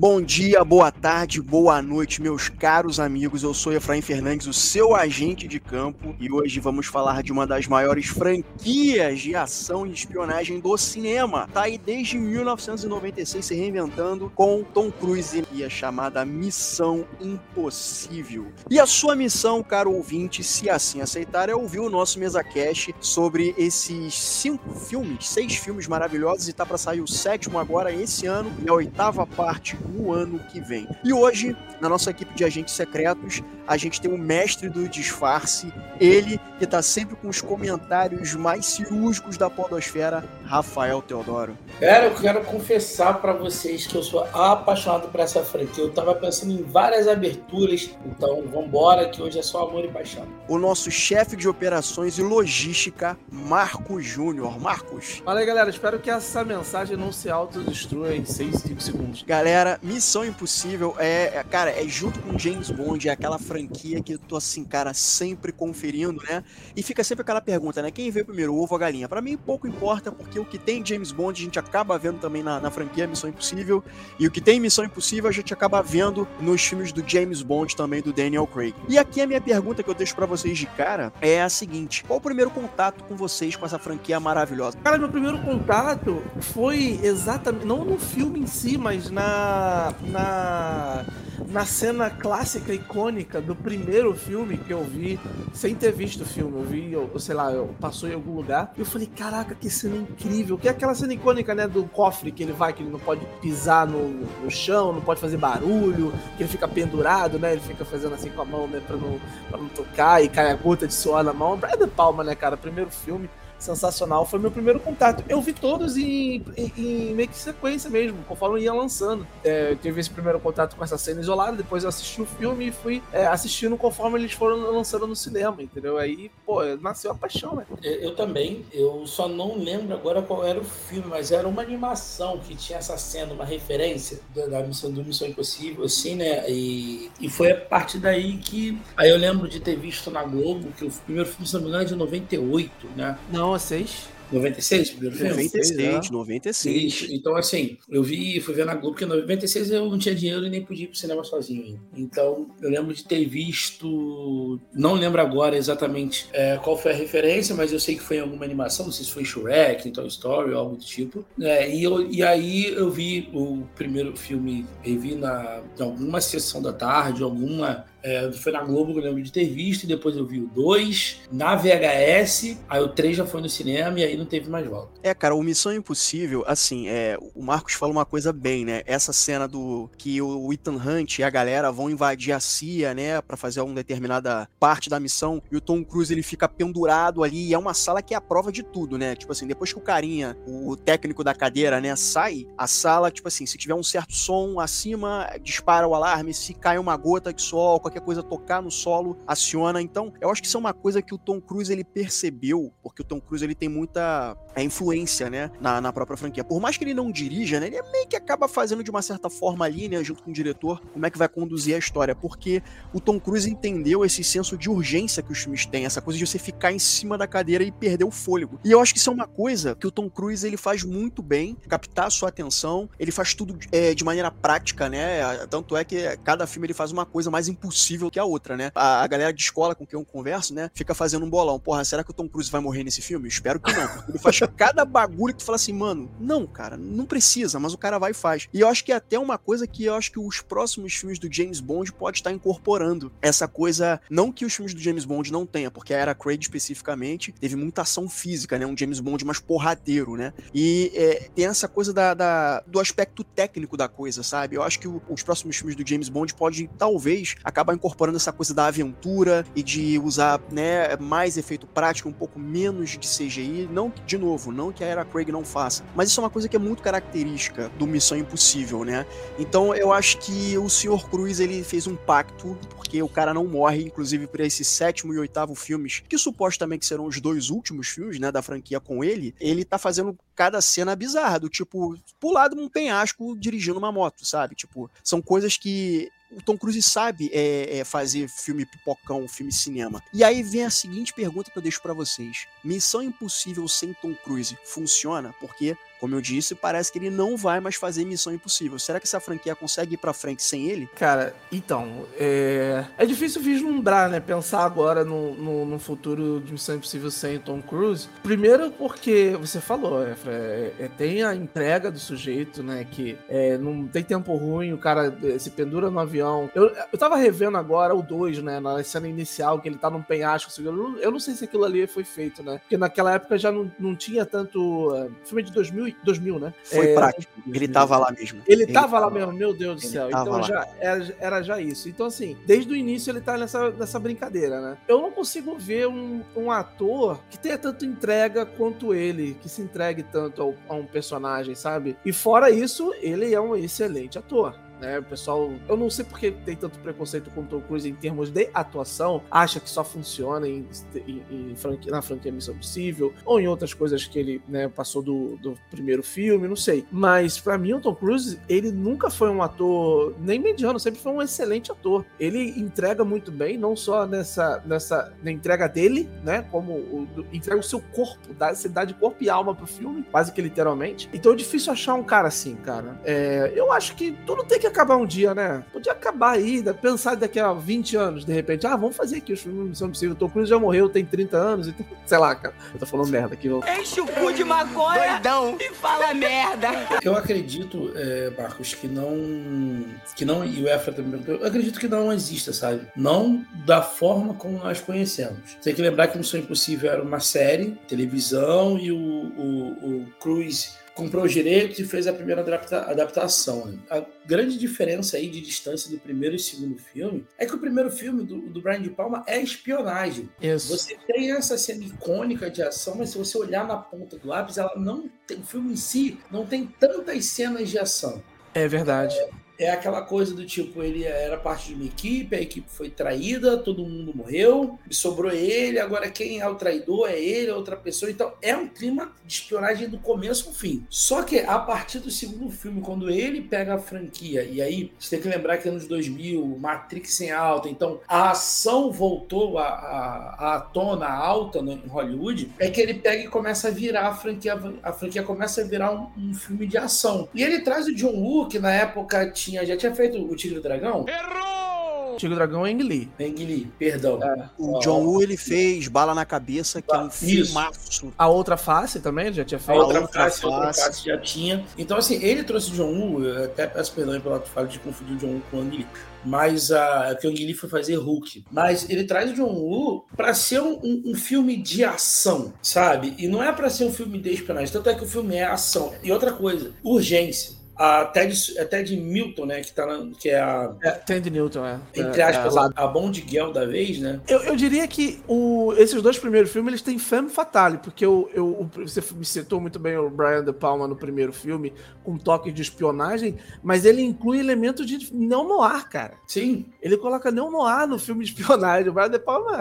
Bom dia, boa tarde, boa noite, meus caros amigos. Eu sou Efraim Fernandes, o seu agente de campo, e hoje vamos falar de uma das maiores franquias de ação e espionagem do cinema. Tá aí desde 1996 se reinventando com Tom Cruise e a chamada Missão Impossível. E a sua missão, caro ouvinte, se assim aceitar, é ouvir o nosso mesa cash sobre esses cinco filmes, seis filmes maravilhosos e tá para sair o sétimo agora esse ano e a oitava parte no ano que vem. E hoje, na nossa equipe de agentes secretos, a gente tem o mestre do disfarce, ele que tá sempre com os comentários mais cirúrgicos da podosfera, Rafael Teodoro. Cara, eu quero confessar para vocês que eu sou apaixonado por essa franquia. Eu tava pensando em várias aberturas, então vambora que hoje é só amor e paixão. O nosso chefe de operações e logística, Marcos Júnior. Marcos. Fala aí, galera. Espero que essa mensagem não se autodestrua em 6, 5 segundos. Galera, Missão Impossível é, é, cara, é junto com James Bond, é aquela franquia que eu tô assim, cara, sempre conferindo, né? E fica sempre aquela pergunta, né? Quem veio primeiro, o ovo ou a galinha? Para mim pouco importa, porque o que tem James Bond a gente acaba vendo também na, na franquia Missão Impossível, e o que tem Missão Impossível a gente acaba vendo nos filmes do James Bond também do Daniel Craig. E aqui a minha pergunta que eu deixo para vocês de cara é a seguinte: qual o primeiro contato com vocês com essa franquia maravilhosa? Cara, meu primeiro contato foi exatamente não no filme em si, mas na na na cena clássica icônica do primeiro filme que eu vi, sem ter visto o filme, eu vi, eu, sei lá, eu passou em algum lugar, e eu falei, caraca, que cena incrível, que é aquela cena icônica, né, do cofre que ele vai, que ele não pode pisar no, no chão, não pode fazer barulho, que ele fica pendurado, né, ele fica fazendo assim com a mão, né, pra não, pra não tocar, e cai a gota de suor na mão, Brian De Palma, né, cara, primeiro filme, sensacional. Foi meu primeiro contato. Eu vi todos em, em, em meio que sequência mesmo, conforme ia lançando. É, eu tive esse primeiro contato com essa cena isolada, depois eu assisti o filme e fui é, assistindo conforme eles foram lançando no cinema, entendeu? Aí, pô, nasceu a paixão, né? Eu, eu também. Eu só não lembro agora qual era o filme, mas era uma animação que tinha essa cena, uma referência da, da missão do Missão Impossível, assim, né? E, e foi a partir daí que. Aí eu lembro de ter visto na Globo, que o primeiro filme, se não me engano, é de 98, né? Não, não, 6. 96, primeiro filme? 96, 96. Então, assim, eu vi, fui ver na Globo, porque em 96 eu não tinha dinheiro e nem podia ir pro cinema sozinho ainda. Então, eu lembro de ter visto. Não lembro agora exatamente é, qual foi a referência, mas eu sei que foi em alguma animação, não sei se foi Shrek, Toy Story ou algo do tipo. É, e, eu, e aí eu vi o primeiro filme, revi na, em alguma sessão da tarde, alguma é, foi na Globo eu lembro de ter visto, e depois eu vi o 2 na VHS, aí o 3 já foi no cinema e aí não teve mais volta. É, cara, o Missão Impossível, assim, é, o Marcos fala uma coisa bem, né? Essa cena do que o Ethan Hunt e a galera vão invadir a CIA, né, para fazer uma determinada parte da missão, e o Tom Cruise ele fica pendurado ali, e é uma sala que é a prova de tudo, né? Tipo assim, depois que o carinha, o técnico da cadeira, né, sai, a sala, tipo assim, se tiver um certo som acima, dispara o alarme, se cai uma gota de sol, qualquer coisa tocar no solo, aciona. Então, eu acho que isso é uma coisa que o Tom Cruise ele percebeu, porque o Tom Cruise ele tem muita é, influência, né, na, na própria franquia. Por mais que ele não dirija, né, ele meio que acaba fazendo de uma certa forma ali, né, junto com o diretor, como é que vai conduzir a história, porque o Tom Cruise entendeu esse senso de urgência que os filmes têm, essa coisa de você ficar em cima da cadeira e perder o fôlego. E eu acho que isso é uma coisa que o Tom Cruise ele faz muito bem, captar a sua atenção, ele faz tudo é, de maneira prática, né, tanto é que cada filme ele faz uma coisa mais impossível possível que a outra, né? A, a, galera de escola com quem eu converso, né, fica fazendo um bolão. Porra, será que o Tom Cruise vai morrer nesse filme? espero que não. Ele faz cada bagulho que tu fala assim, mano, não, cara, não precisa, mas o cara vai e faz. E eu acho que é até uma coisa que eu acho que os próximos filmes do James Bond pode estar incorporando. Essa coisa, não que os filmes do James Bond não tenha, porque a Era Craig especificamente teve muita ação física, né? Um James Bond mais porradeiro, né? E é, tem essa coisa da, da, do aspecto técnico da coisa, sabe? Eu acho que o, os próximos filmes do James Bond podem, talvez, acabar acabar incorporando essa coisa da aventura e de usar né, mais efeito prático, um pouco menos de CGI. Não, de novo, não que a Era Craig não faça, mas isso é uma coisa que é muito característica do Missão Impossível, né? Então eu acho que o Sr. Cruz ele fez um pacto, porque o cara não morre, inclusive para esse sétimo e oitavo filmes, que supostamente serão os dois últimos filmes, né, da franquia com ele, ele tá fazendo cada cena bizarra, do tipo, pular de um penhasco dirigindo uma moto, sabe? Tipo, são coisas que o Tom Cruise sabe é, é, fazer filme pipocão, filme cinema. E aí vem a seguinte pergunta que eu deixo para vocês: Missão Impossível sem Tom Cruise funciona? Porque como eu disse, parece que ele não vai mais fazer Missão Impossível. Será que essa franquia consegue ir pra frente sem ele? Cara, então, é, é difícil vislumbrar, né? Pensar agora no, no, no, futuro de Missão Impossível sem Tom Cruise. Primeiro porque, você falou, é, é, é tem a entrega do sujeito, né? Que é, não tem tempo ruim, o cara é, se pendura no avião. Eu, eu tava revendo agora o 2, né? Na cena inicial, que ele tá num penhasco. Eu não, eu não sei se aquilo ali foi feito, né? Porque naquela época já não, não tinha tanto... Uh, filme de 2000 2000, né? Foi é, prático. Ele tava lá mesmo. Ele, tava, lá mesmo, meu Deus do céu. Então já era, era, já isso. Então, assim, desde o início ele tá nessa, nessa brincadeira, né? Eu não consigo ver um, um ator que tenha tanto entrega quanto ele, que se entregue tanto ao, a um personagem, sabe? E fora isso, ele é um excelente ator. Né? O pessoal, eu não sei porque tem tanto preconceito com o Tom Cruise em termos de atuação, acha que só funciona em, em, em franquia, na franquia Missão Possível ou em outras coisas que ele né, passou do, do primeiro filme, não sei. Mas para mim o Tom Cruise, ele nunca foi um ator nem mediano, sempre foi um excelente ator. Ele entrega muito bem, não só nessa, nessa na entrega dele, né, como o, entrega o seu corpo, dá, você dá de corpo e alma pro filme, quase que literalmente. Então é difícil achar um cara assim, cara. É, eu acho que tudo tem que acabar um dia, né? Podia acabar aí, pensar daqui a 20 anos, de repente. Ah, vamos fazer aqui os filmes Missão Impossível. O Tom Cruise já morreu, tem 30 anos, então, sei lá, cara. Eu tô falando merda aqui. Eu... Enche o cu de maconha Doidão. e fala merda. Eu acredito, é, Marcos, que não. Que não. E o Efra também. Eu acredito que não exista, sabe? Não da forma como nós conhecemos. Tem que lembrar que Missão Impossível era uma série, televisão, e o, o, o Cruise comprou os direitos e fez a primeira adapta adaptação. Né? A grande diferença aí de distância do primeiro e segundo filme é que o primeiro filme do, do Brian de Palma é espionagem. Isso. Você tem essa cena icônica de ação, mas se você olhar na ponta do lápis, ela não tem, o filme em si não tem tantas cenas de ação. É verdade. É, é aquela coisa do tipo, ele era parte de uma equipe, a equipe foi traída, todo mundo morreu, sobrou ele, agora quem é o traidor é ele, é outra pessoa. Então é um clima de espionagem do começo ao fim. Só que a partir do segundo filme, quando ele pega a franquia, e aí você tem que lembrar que anos 2000, Matrix em alta, então a ação voltou à, tona alta no, em Hollywood, é que ele pega e começa a virar a franquia, a franquia começa a virar um, um filme de ação. E ele traz o John Woo, que na época tinha tinha, já tinha feito o Tigre do Dragão? Errou! Tigre do Dragão é Ang Lee. Ang Lee, perdão. É. O John Woo, ele fez Bala na Cabeça, que é um filmaço. A Outra Face também, já tinha feito. A Outra, a outra face, face. Outra Face já tinha. Então, assim, ele trouxe o John Woo, eu até peço perdão pelo fato de confundir o John Woo com o Ang Lee mas a que o Ang Lee foi fazer Hulk. Mas ele traz o John Woo para ser um, um, um, filme de ação, sabe? E não é para ser um filme de espionagem. Tanto é que o filme é ação. E outra coisa, urgência a Ted, a Ted Milton, né? Que, tá na, que é a. É, Ted Newton, é. Entre aspas, é, a, a Bond Girl da vez, né? Eu, eu diria que o, esses dois primeiros filmes eles têm femme fatale, porque eu, eu, você me citou muito bem o Brian De Palma no primeiro filme, com toque de espionagem, mas ele inclui elementos de não noir, cara. Sim. Ele coloca não noir no filme de espionagem. O Brian De Palma.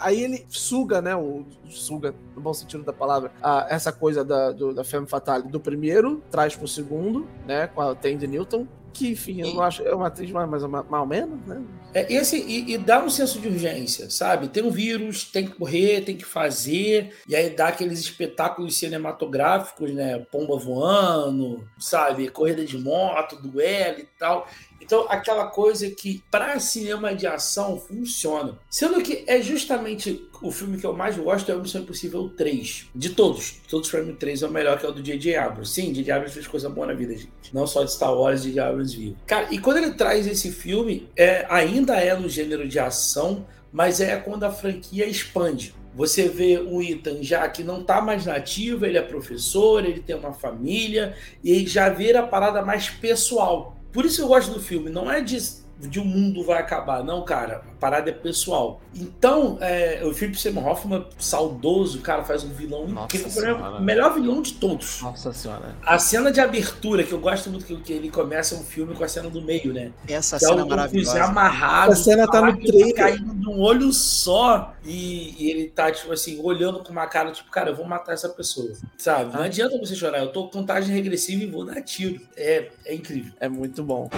Aí ele suga, né? O, suga, no bom sentido da palavra, a, essa coisa da, do, da femme fatale do primeiro, traz pro segundo né? Com a Tandy Newton. Que, enfim, eu não acho. É uma atriz mais, mais mal menos, né? É, e, assim, e, e, dá um senso de urgência, sabe? Tem um vírus, tem que correr, tem que fazer, e aí dá aqueles espetáculos cinematográficos, né? Pomba voando, sabe? Corrida de moto, duelo e tal. Então, aquela coisa que para cinema de ação funciona. Sendo que é justamente o filme que eu mais gosto é o Missão Impossível 3. De todos. Todos para mim, 3 é o melhor, que é o do J.J. Abrams. Sim, J.J. Abrams fez coisa boa na vida, gente. Não só de Star Wars, J.J. Abrams viu. Cara, e quando ele traz esse filme, é, ainda é no gênero de ação, mas é quando a franquia expande. Você vê o Ethan já que não está mais nativo, ele é professor, ele tem uma família, e ele já vira a parada mais pessoal. Por isso eu gosto do filme, não é de, de um mundo vai acabar, não, cara. A parada é pessoal. Então, é, o Philip Seymour Hoffman, saudoso, cara, faz um vilão incrível. O melhor vilão de todos. Nossa senhora. A cena de abertura, que eu gosto muito que, que ele começa um filme com a cena do meio, né? Essa que cena é, é maravilhosa. amarrado. Essa cena tá no tá trailer. Tá caindo de um olho só e, e, ele tá, tipo assim, olhando com uma cara, tipo, cara, eu vou matar essa pessoa. Sabe? Não adianta você chorar. Eu tô com contagem regressiva e vou dar tiro. É, é incrível. É muito bom.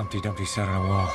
Humpty Dumpty sat on a wall.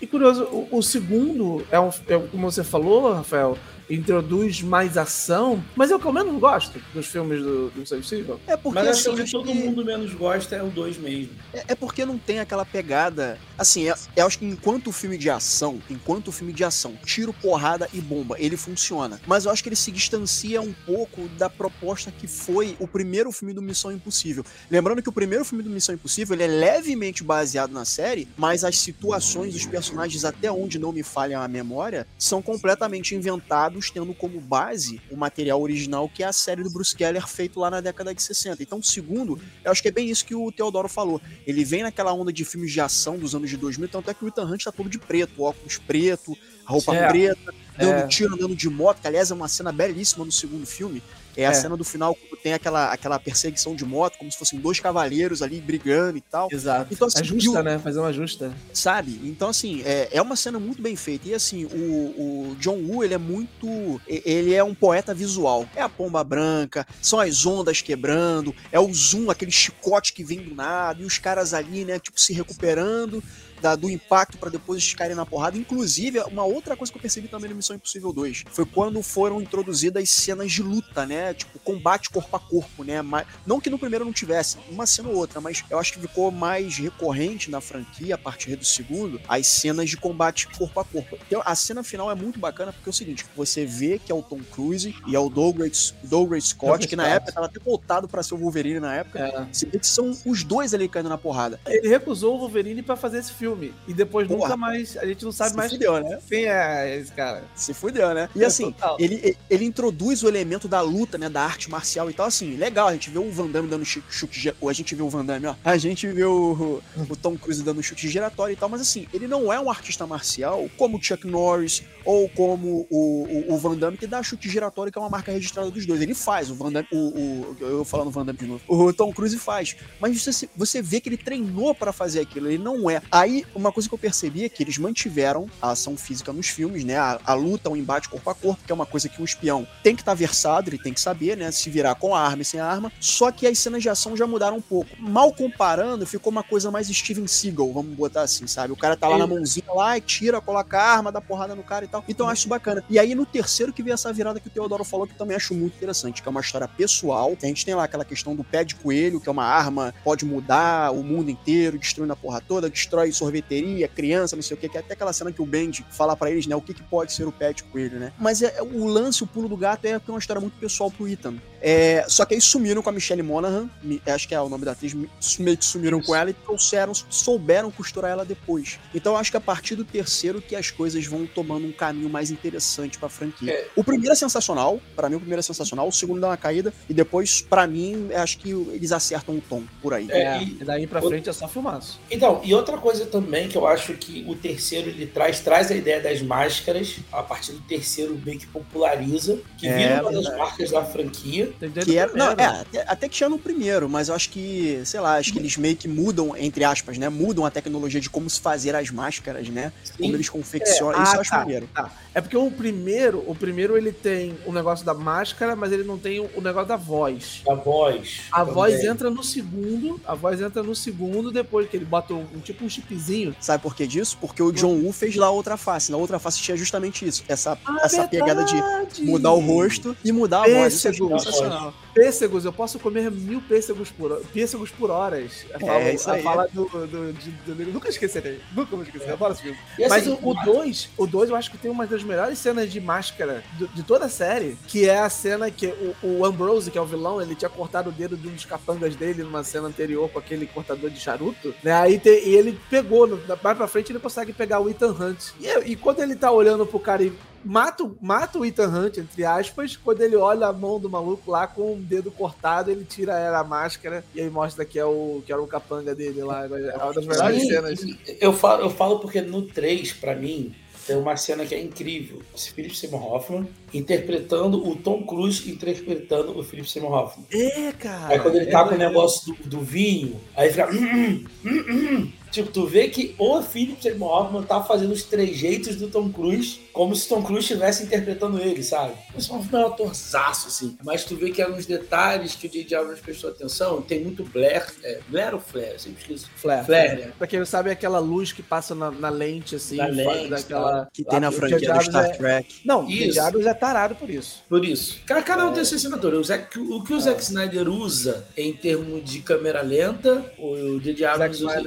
E curioso, o, o segundo é, um, é como você falou, Rafael, introduz mais ação, mas é o que eu menos gosto dos filmes do, do Missão Impossível. É porque mas assim, que todo que... mundo menos gosta é o 2 mesmo. É, é, porque não tem aquela pegada. Assim, é, eu acho que enquanto o filme de ação, enquanto o filme de ação, tiro, porrada e bomba, ele funciona. Mas eu acho que ele se distancia um pouco da proposta que foi o primeiro filme do Missão Impossível. Lembrando que o primeiro filme do Missão Impossível ele é levemente baseado na série, mas as situações dos personagens, até onde não me falha a memória, são completamente inventados tendo como base o material original que é a série do Bruce Keller feito lá na década de 60. Então, segundo, eu acho que é bem isso que o Teodoro falou. Ele vem naquela onda de filmes de ação dos anos de 2000, tanto é que o Ethan Hunt tá todo de preto, óculos preto, roupa é. preta, dando é. tiro, andando de moto, que aliás é uma cena belíssima no segundo filme. É, a é. cena do final quando tem aquela, aquela perseguição de moto, como se fossem dois cavaleiros ali brigando e tal. Exato. Então, assim, é justa, o, né? Fazer uma justa. Sabe? Então, assim, é, é uma cena muito bem feita. E assim, o, o John Woo, ele é muito. Ele é um poeta visual. É a pomba branca, são as ondas quebrando, é o zoom, aquele chicote que vem do nada, e os caras ali, né, tipo, se recuperando da, do impacto para depois ficarem na porrada. Inclusive, uma outra coisa que eu percebi também no Missão Impossível 2 foi quando foram introduzidas cenas de luta, né? Tipo, combate corpo a corpo, né? Mas, não que no primeiro não tivesse, uma cena ou outra, mas eu acho que ficou mais recorrente na franquia, a partir do segundo, as cenas de combate corpo a corpo. Então, a cena final é muito bacana porque é o seguinte: você vê que é o Tom Cruise e é o Douglas, Douglas Scott, Douglas que na Scott. época estava até voltado para ser o Wolverine na época. É. Você vê que são os dois ali caindo na porrada. Ele recusou o Wolverine para fazer esse filme. E depois Porra. nunca mais. A gente não sabe Se mais. Fudeu, né? Quem é esse cara? Se fudeu, né? E é assim, ele, ele introduz o elemento da luta, né? Da arte marcial e tal. Assim, legal. A gente vê o Van Damme dando chute. Ou a gente vê o Van Damme, ó. A gente vê o, o Tom Cruise dando chute giratório e tal. Mas assim, ele não é um artista marcial como o Chuck Norris ou como o, o, o Van Damme que dá chute giratório, que é uma marca registrada dos dois. Ele faz. O Van Damme. O, o, eu falando Van Damme de novo. O Tom Cruise faz. Mas você, você vê que ele treinou para fazer aquilo. Ele não é. Aí, uma coisa que eu percebi é que eles mantiveram a ação física nos filmes, né? A, a luta, o embate corpo a corpo, que é uma coisa que um espião tem que estar tá versado, ele tem que saber, né? Se virar com a arma e sem a arma. Só que as cenas de ação já mudaram um pouco. Mal comparando, ficou uma coisa mais Steven Seagal, vamos botar assim, sabe? O cara tá lá na mãozinha lá e tira, coloca a arma, dá porrada no cara e tal. Então eu acho bacana. E aí no terceiro que veio essa virada que o Teodoro falou, que também acho muito interessante, que é uma história pessoal. A gente tem lá aquela questão do pé de coelho, que é uma arma, pode mudar o mundo inteiro, destruindo a porra toda, destrói sorveteria, criança, não sei o que, que é até aquela cena que o Bendy fala para eles, né, o que, que pode ser o pet coelho, né? Mas é, o lance, o pulo do gato é, é uma história muito pessoal pro Ethan. É, só que aí sumiram com a Michelle Monaghan, acho que é o nome da atriz, meio que sumiram com ela e trouxeram, souberam costurar ela depois. Então eu acho que a partir do terceiro que as coisas vão tomando um caminho mais interessante pra franquia. É. O primeiro é sensacional, para mim o primeiro é sensacional, o segundo dá uma caída, e depois, para mim, acho que eles acertam o tom por aí. É, e daí pra frente é só filmaço. Então, e outra coisa também que eu acho que o terceiro ele traz, traz a ideia das máscaras, a partir do terceiro meio que populariza, que é, vira uma das marcas da franquia. Que era, não, é, até, até que tinha no primeiro, mas eu acho que, sei lá, acho que eles meio que mudam, entre aspas, né? Mudam a tecnologia de como se fazer as máscaras, né? Sim. Como eles confeccionam. É, Isso ah, eu acho tá, maneiro. Tá. É porque o primeiro, o primeiro ele tem o negócio da máscara, mas ele não tem o negócio da voz. A voz. A também. voz entra no segundo, a voz entra no segundo depois que ele bota um, tipo um chipzinho. Sabe por que disso? Porque o John Woo fez lá outra face. Na outra face tinha justamente isso. Essa, ah, essa pegada de mudar o rosto e mudar a voz. É sensacional pêssegos, eu posso comer mil pêssegos por, pêssegos por horas. É, fala, é isso aí. A fala do, do, de, do, Nunca esquecerei. Nunca vou esquecer. É. Adoro esse filme. Mas o 2, o 2 eu acho que tem uma das melhores cenas de máscara de, de toda a série, que é a cena que o, o, Ambrose, que é o vilão, ele tinha cortado o dedo de um dos capangas dele numa cena anterior com aquele cortador de charuto, né? Aí te, e ele pegou, mais pra frente ele consegue pegar o Ethan Hunt. E, e quando ele tá olhando pro cara e mata, mata o Ethan Hunt, entre aspas, quando ele olha a mão do maluco lá com o dedo cortado, ele tira a máscara e aí mostra que é o, que era o capanga dele lá. É uma das melhores cenas. Eu falo, eu falo porque no 3, para mim, tem uma cena que é incrível. O Philip Seymour Hoffman interpretando o Tom Cruise interpretando o Philip Seymour Hoffman. É, cara. Aí quando ele tá é com o negócio do, do, vinho, aí fica. Hum, hum, hum, Tipo, tu vê que o Philip Seymour Hoffman tá fazendo os trejeitos do Tom Cruise como se Tom Cruise estivesse interpretando ele, sabe? Esse é um atorzaço, assim. Mas tu vê que é nos detalhes que o J.J. Abrams prestou atenção, tem muito Blair. É, Blair ou Flare? Eu sempre esqueço. Flare. Flare, né? Pra quem não sabe, é aquela luz que passa na, na lente, assim. Na lente, daquela... Que tem na franquia do Star é... Trek. Não, o. J.J. Abrams é tarado por isso. Por isso. Cada, cada um tem sua assinatura. O, Zack- o que o Zack Snyder usa em termos de câmera lenta, o J.J. Abrams usa.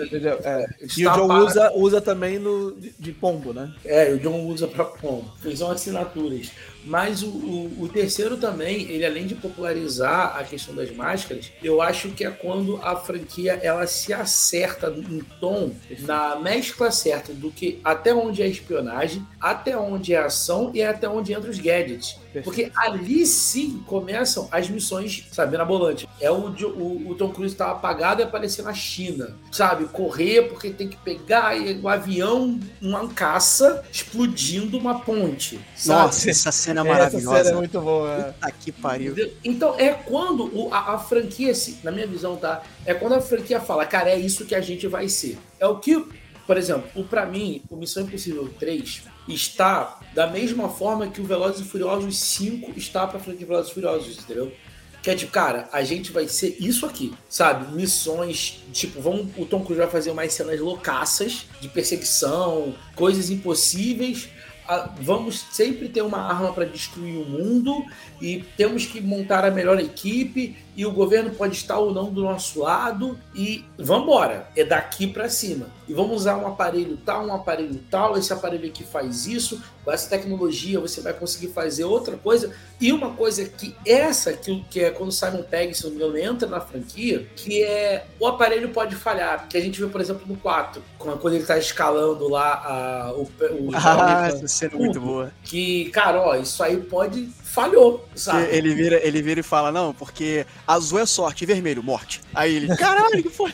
É. E o John para- usa, usa também no, de, de pombo, né? É, o John usa pra como? São assinaturas. Mas o, o, o terceiro também, ele além de popularizar a questão das máscaras, eu acho que é quando a franquia ela se acerta em tom, na mescla certa do que até onde é espionagem, até onde é ação e até onde entra os gadgets. Porque ali sim começam as missões, sabe, na volante. É o, o, o Tom Cruise tá apagado e aparecer na China, sabe? Correr porque tem que pegar e- o avião, uma caça explodindo uma ponte, sabe? Nossa, essa cena é Essa maravilhosa. cena é muito boa. Puta que pariu. Então é quando o- a, a franquia, se- na minha visão, tá? É quando a franquia fala, cara, é isso que a gente vai ser. É o que, por exemplo, o para mim, o Missão Impossível 3 está da mesma forma que o Velozes e Furiosos 5 está pra franquia Velozes e Furiosos, entendeu? Que é tipo, cara, a gente vai ser isso aqui, sabe? Missões, tipo, vamos, o Tom Cruise vai fazer mais cenas loucaças de perseguição, coisas impossíveis. Ah, Vamos sempre ter uma arma para destruir o mundo e temos que montar a melhor equipe e o governo pode estar ou não do nosso lado e vambora, é daqui para cima. E vamos usar um aparelho tal, um aparelho tal, esse aparelho aqui faz isso, com essa tecnologia você vai conseguir fazer outra coisa. E uma coisa que essa, que, que é quando o Simon Pegg, se não me engano, entra na franquia, que é o aparelho pode falhar, que a gente vê, por exemplo, no 4, quando ele tá escalando lá a, o, o Ah, essa cena é muito boa. que, cara, ó, isso aí pode falhou, sabe? Ele vira, ele vira e fala, não, porque azul é sorte vermelho, morte. Aí ele, caralho, que foi?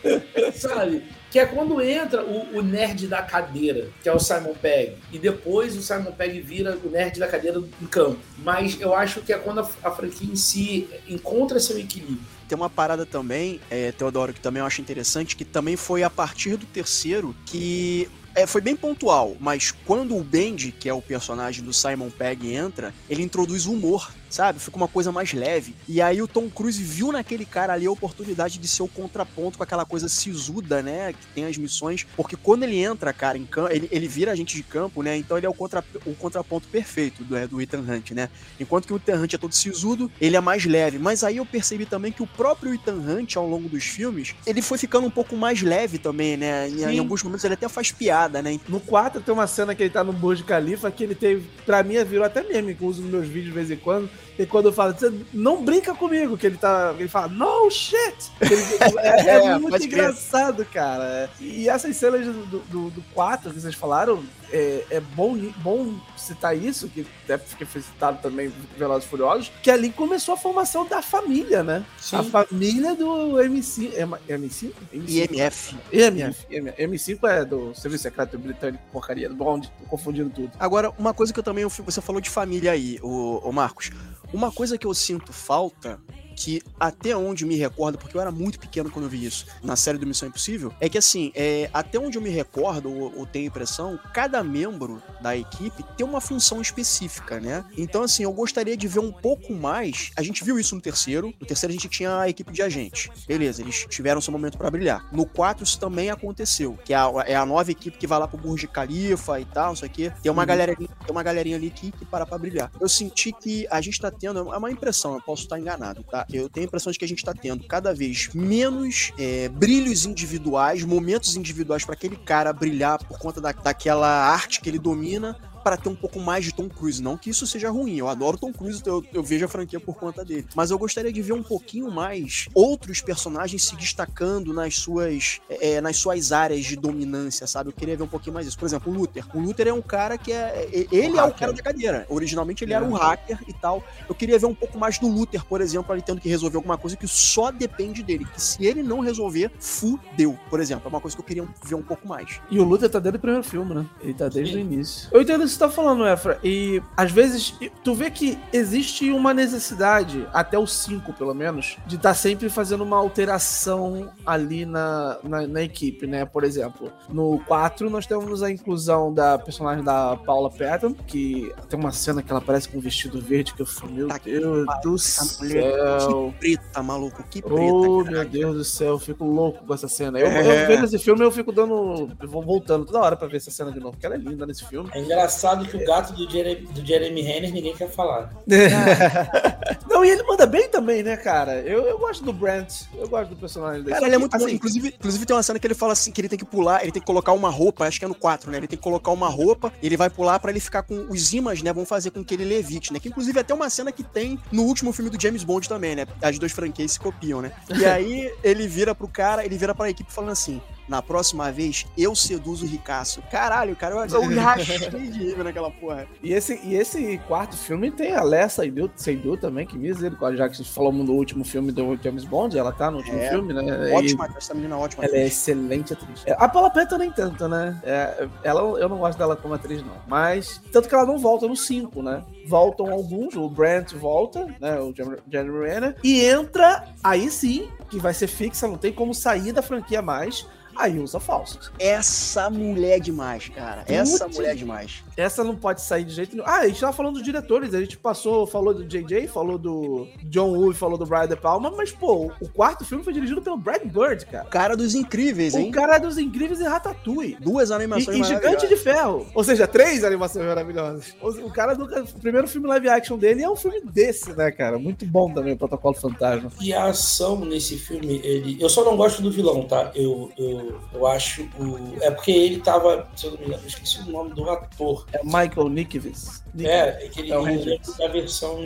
sabe? Que é quando entra o, o nerd da cadeira, que é o Simon Pegg. E depois o Simon Pegg vira o nerd da cadeira em campo. Mas eu acho que é quando a, a franquia em si encontra seu equilíbrio. Tem uma parada também, é, Teodoro, que também eu acho interessante, que também foi a partir do terceiro que é, foi bem pontual, mas quando o Bendy, que é o personagem do Simon Pegg, entra, ele introduz humor, sabe? Fica uma coisa mais leve. E aí o Tom Cruise viu naquele cara ali a oportunidade de ser o contraponto com aquela coisa sisuda, né? Que tem as missões. Porque quando ele entra, cara, em campo, ele, ele vira agente de campo, né? Então ele é o, contra, o contraponto perfeito do, é, do Ethan Hunt, né? Enquanto que o Ethan Hunt é todo sisudo, ele é mais leve. Mas aí eu percebi também que o próprio Ethan Hunt, ao longo dos filmes, ele foi ficando um pouco mais leve também, né? Em, em alguns momentos ele até faz piada, né? No 4 tem uma cena que ele tá no Burj Khalifa que ele teve, pra mim, virou até meme que eu uso nos meus vídeos de vez em quando. E quando eu falo, "Você não brinca comigo, que ele tá. Ele fala, no shit! Ele- é, é É, muito pode crer. engraçado, cara. E essas cenas do, do, do 4 que vocês falaram, é, é bom, bom citar isso, que até porque foi citado também Velozes e Furiosos, que ali começou a formação da família, né? Sim. A família do MC. M5? IMF. MF. M5 é do Serviço Secreto Britânico, porcaria, do Bond, tô confundindo tudo. Agora, uma coisa que eu também. Você falou de família aí, o, Marcos. Uma coisa que eu sinto falta. Que até onde me recordo, porque eu era muito pequeno quando eu vi isso na série do Missão Impossível, é que assim, é, até onde eu me recordo, ou, ou tenho impressão, cada membro da equipe tem uma função específica, né? Então, assim, eu gostaria de ver um pouco mais. A gente viu isso no terceiro. No terceiro a gente tinha a equipe de agentes. Beleza, eles tiveram seu momento pra brilhar. No 4 isso também aconteceu, que é a, é a nova equipe que vai lá pro Burj Khalifa e tal, isso aqui. Tem uma, Uhum. galera, tem uma galerinha ali que, que para pra brilhar. Eu senti que a gente tá tendo, é uma impressão, eu posso estar enganado, tá? Eu tenho a impressão de que a gente tá tendo cada vez menos é, brilhos individuais, momentos individuais pra aquele cara brilhar por conta da, daquela arte que ele domina, para ter um pouco mais de Tom Cruise. Não que isso seja ruim, eu adoro Tom Cruise, eu, eu vejo a franquia por conta dele. Mas eu gostaria de ver um pouquinho mais outros personagens se destacando nas suas, é, nas suas áreas de dominância, sabe? Eu queria ver um pouquinho mais isso. Por exemplo, o Luther. O Luther é um cara que é. é- Ele é o hacker. cara da cadeira. Originalmente ele É. era um hacker e tal. Eu queria ver um pouco mais do Luther, por exemplo, ele tendo que resolver alguma coisa que só depende dele. Que se ele não resolver, fudeu. Por exemplo, é uma coisa que eu queria ver um pouco mais. E o Luther tá desde o primeiro filme, né? Ele tá desde o início. Eu entendo que tá falando, Efra. E às vezes tu vê que existe uma necessidade, até o 5 pelo menos, de estar tá sempre fazendo uma alteração ali na, na, na, equipe, né? Por exemplo, no 4 nós temos a inclusão da personagem da Paula Patton, que tem uma cena que ela aparece com um vestido verde que eu falei, meu tá Deus do céu. Que preta, maluco, que preta. Oh, meu Deus do céu, eu fico louco com essa cena. Eu, é. eu vendo esse filme, eu fico dando. Eu vou voltando toda hora pra ver essa cena de novo, porque ela é linda nesse filme. É engraçado que o gato do Jeremy, do Jeremy Renner ninguém quer falar. Não, e ele manda bem também, né, cara? Eu, eu gosto do Brent, eu gosto do personagem dele. Cara, ele é muito assim, bom. Inclusive, inclusive tem uma cena que ele fala assim, que ele tem que pular, ele tem que colocar uma roupa, acho que é no 4, né? Ele tem que colocar uma roupa, ele vai pular para ele ficar com os imãs, né? Vão fazer com que ele levite, né? Que inclusive é até uma cena que tem no último filme do James Bond também, né? As duas franquias se copiam, né? E aí ele vira pro cara, ele vira pra equipe falando assim: na próxima vez eu seduzo o Ricasso. Caralho, cara, eu, eu rachei de rir naquela porra. E esse, e esse quarto filme tem a Lessa Seydoux também, que misericórdia, já que falou no último filme do James Bond, ela tá no último é, filme, né? Ótima, e... essa menina é ótima. Ela é excelente atriz. É, a Paula Peta nem tanto, né? É, ela, eu não gosto dela como atriz, não. Mas, tanto que ela não volta no 5, né? Voltam alguns, o Brent volta, né? O Jeremy Renner, e entra, aí sim, que vai ser fixa, não tem como sair da franquia mais, aí usa falsos. Essa mulher é demais, cara. Putz, essa mulher é demais. Essa não pode sair de jeito nenhum. Ah, a gente tava falando dos diretores, a gente passou, falou do JJ, falou do John Woo, falou do Brian De Palma, mas, pô, o quarto filme foi dirigido pelo Brad Bird, cara. O cara dos incríveis, hein? O cara dos incríveis e Ratatouille. Duas animações e, e Gigante de Ferro. Ou seja, três animações maravilhosas. O, cara do o primeiro filme live action dele é um filme desse, né, cara? Muito bom também, o Protocolo Fantasma. E a ação nesse filme, ele... Eu só não gosto do vilão, tá? Eu, eu eu, acho o. É porque ele tava. Se eu não me engano, eu esqueci o nome do ator. É Michael Nikivis. É, é que ele, é ele é versão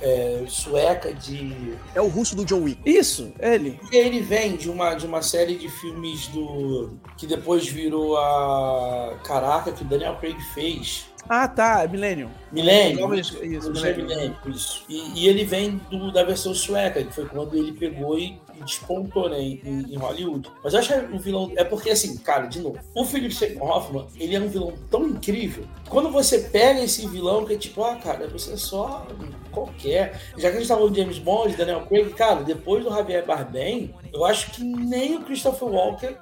é, sueca de. É o russo do John Wick. Isso, ele. E ele vem de uma, de uma série de filmes do. que depois virou a. Caraca, que o Daniel Craig fez. Ah, tá, Millennium. Millennium. Isso, Millennium. Isso. E, e, ele vem do, da versão sueca, que foi quando ele pegou e despontou né, em, em, Hollywood. Mas eu acho que um vilão. É porque, assim, cara, de novo, o Philip Seymour Hoffman, ele é um vilão tão incrível. Quando você pega esse vilão que é tipo, ah, cara, você é só qualquer. Já que a gente tá falando de James Bond, Daniel Craig, cara, depois do Javier Bardem, eu acho que nem o Christopher Walker.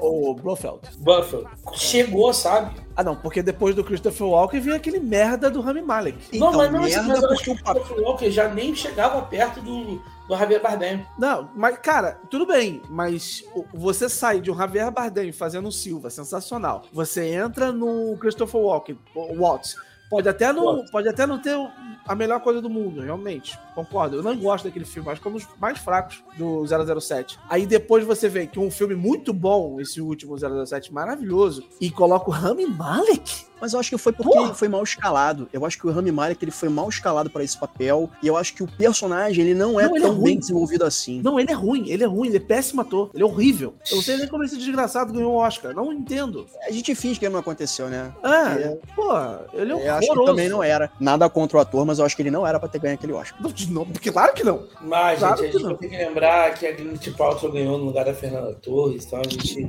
O, o Blofeld. Buffalo. Chegou, sabe? Ah, não, porque depois do Christopher Walker veio aquele merda do Rami Malek. Não, então, mas não, merda mas eu acho que o Christopher Walker já nem chegava perto do, do Javier Bardem. Não, mas, cara, tudo bem, mas você sai de um Javier Bardem fazendo Silva, sensacional. Você entra no Christopher Walker, Waltz. Pode até não, pode até não ter a melhor coisa do mundo, realmente. Concordo. Eu não gosto daquele filme, acho que é um dos mais fracos do 007. Aí depois você vê que um filme muito bom, esse último 007, maravilhoso, e coloca o Rami Malek mas eu acho que foi porque Porra. ele foi mal escalado. Eu acho que o Rami Malek ele foi mal escalado para esse papel. E eu acho que o personagem ele não é não, tão é bem desenvolvido assim. Não, ele é ruim, ele é ruim, ele é péssimo ator. Ele é horrível. Eu não sei nem como esse desgraçado ganhou o Oscar. Não entendo. A gente finge que não aconteceu, né? Ah, porque, pô, ele é horroroso. Eu acho que também não era. Nada contra o ator, mas eu acho que ele não era pra ter ganho aquele Oscar. Não, claro que não. Mas, claro gente, a gente tem que lembrar que a Gwyneth Paltrow ganhou no lugar da Fernanda Torres, então a gente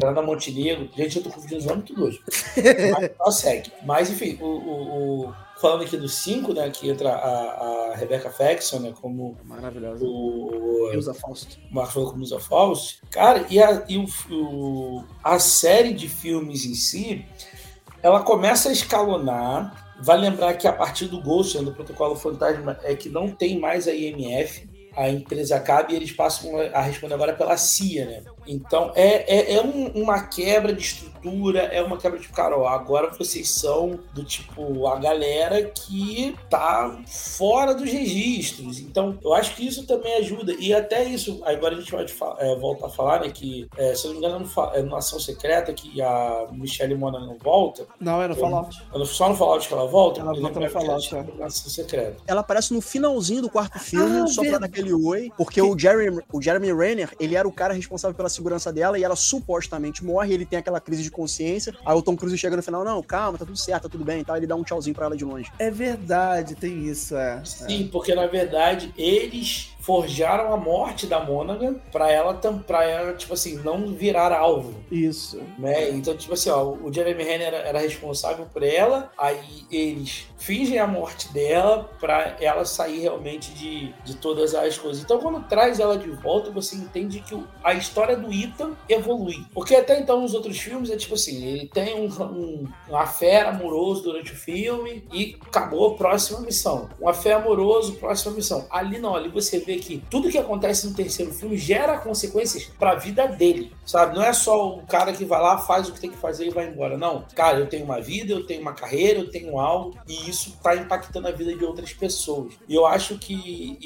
Fernanda Montenegro. Gente, eu tô confundindo os nomes tudo hoje. Mas só segue. Mas, enfim, o, o, o falando aqui dos cinco, né? Que entra a, a Rebecca Faxon, né? Como Maravilhosa. o. Ilza Faust. Marcos falou como Ilza Faust. Cara, e, a, e o, o, a série de filmes em si, ela começa a escalonar. Vai lembrar que a partir do Ghost, né, do protocolo fantasma, é que não tem mais a IMF, a empresa acaba e eles passam a responder agora pela CIA, né? Então é, é, é um, uma quebra de estrutura, é uma quebra de cara, ó, agora vocês são do tipo a galera que tá fora dos registros. Então eu acho que isso também ajuda. E até isso, agora a gente vai é, voltar a falar, né? Que é, se eu não me engano, é no Ação Secreta que a Michelle Mona não volta. Não, é no Fallout. É só no Fallout que ela volta? Ela volta no Fallout, é. Na Ação Secreta. Ela aparece no finalzinho do quarto filme, ah, só pra dar aquele oi, porque que... o, Jeremy, o Jeremy Renner, ele era o cara responsável pela segurança dela e ela supostamente morre, ele tem aquela crise de consciência. Aí o Tom Cruise chega no final, não, calma, tá tudo certo, tá tudo bem e tal. Ele dá um tchauzinho pra ela de longe. É verdade, tem isso, é. Sim, é. porque na verdade eles forjaram a morte da Monaghan pra ela, pra ela, tipo assim, não virar alvo. Isso. Né? Então, tipo assim, ó, o Jeremy Renner era, era responsável por ela, aí eles fingem a morte dela pra ela sair realmente de, de todas as coisas. Então, quando traz ela de volta, você entende que a história do Ethan evolui. Porque até então, nos outros filmes, é tipo assim, ele tem um, um, um afé amoroso durante o filme e acabou, próxima missão. Um afé amoroso, próxima missão. Ali não, ali você vê que tudo que acontece no terceiro filme gera consequências para a vida dele, sabe? Não é só o cara que vai lá, faz o que tem que fazer e vai embora. Não. Cara, eu tenho uma vida, eu tenho uma carreira, eu tenho algo e isso tá impactando a vida de outras pessoas. E eu acho que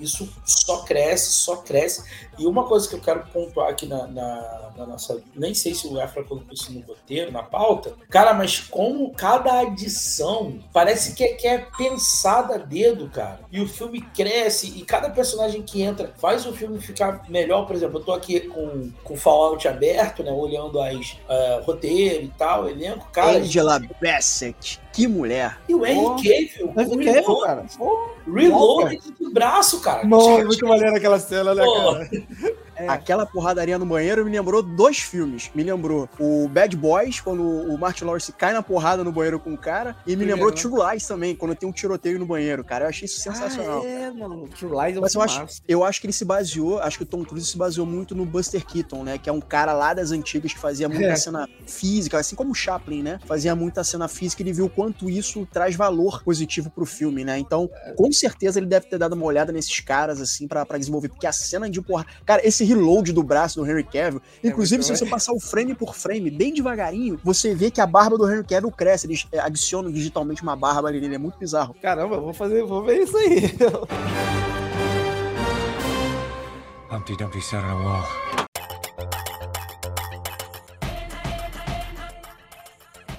isso só cresce, só cresce. E uma coisa que eu quero pontuar aqui na, na, na nossa. Nem sei se o Efra colocou isso no roteiro, na pauta. Cara, mas como cada adição parece que é, que é pensada a dedo, cara. E o filme cresce e cada personagem que entra faz o filme ficar melhor. Por exemplo, eu tô aqui com, com Fallout aberto, né? Olhando as uh, roteiro e tal, elenco, cara. Angela Bassett. Que mulher. E o Henry Cavill. Henry Cavill, cara. Reload de braço, cara. Não, muito maneiro aquela cena, né, cara? É. Aquela porradaria no banheiro me lembrou dois filmes. Me lembrou o Bad Boys, quando o Martin Lawrence cai na porrada no banheiro com o cara. E me lembrou True Lies também, quando tem um tiroteio no banheiro, cara. Eu achei isso sensacional. Ah, é, mano. True Lies é Mas eu acho, eu acho que ele se baseou, acho que o Tom Cruise se baseou muito no Buster Keaton, né? Que é um cara lá das antigas que fazia muita é. cena física, assim como o Chaplin, né? Fazia muita cena física e ele viu o quanto isso traz valor positivo pro filme, né? Então, com certeza ele deve ter dado uma olhada nesses caras, assim, para desenvolver. Porque a cena de porra. Cara, esse reload do braço do Henry Cavill. É Inclusive, é se você passar o frame por frame, bem devagarinho, você vê que a barba do Henry Cavill cresce. Eles é, adicionam digitalmente uma barba ali, ele é muito bizarro. Caramba, vou fazer, vou ver isso aí. Humpty Dumpty sat on a wall.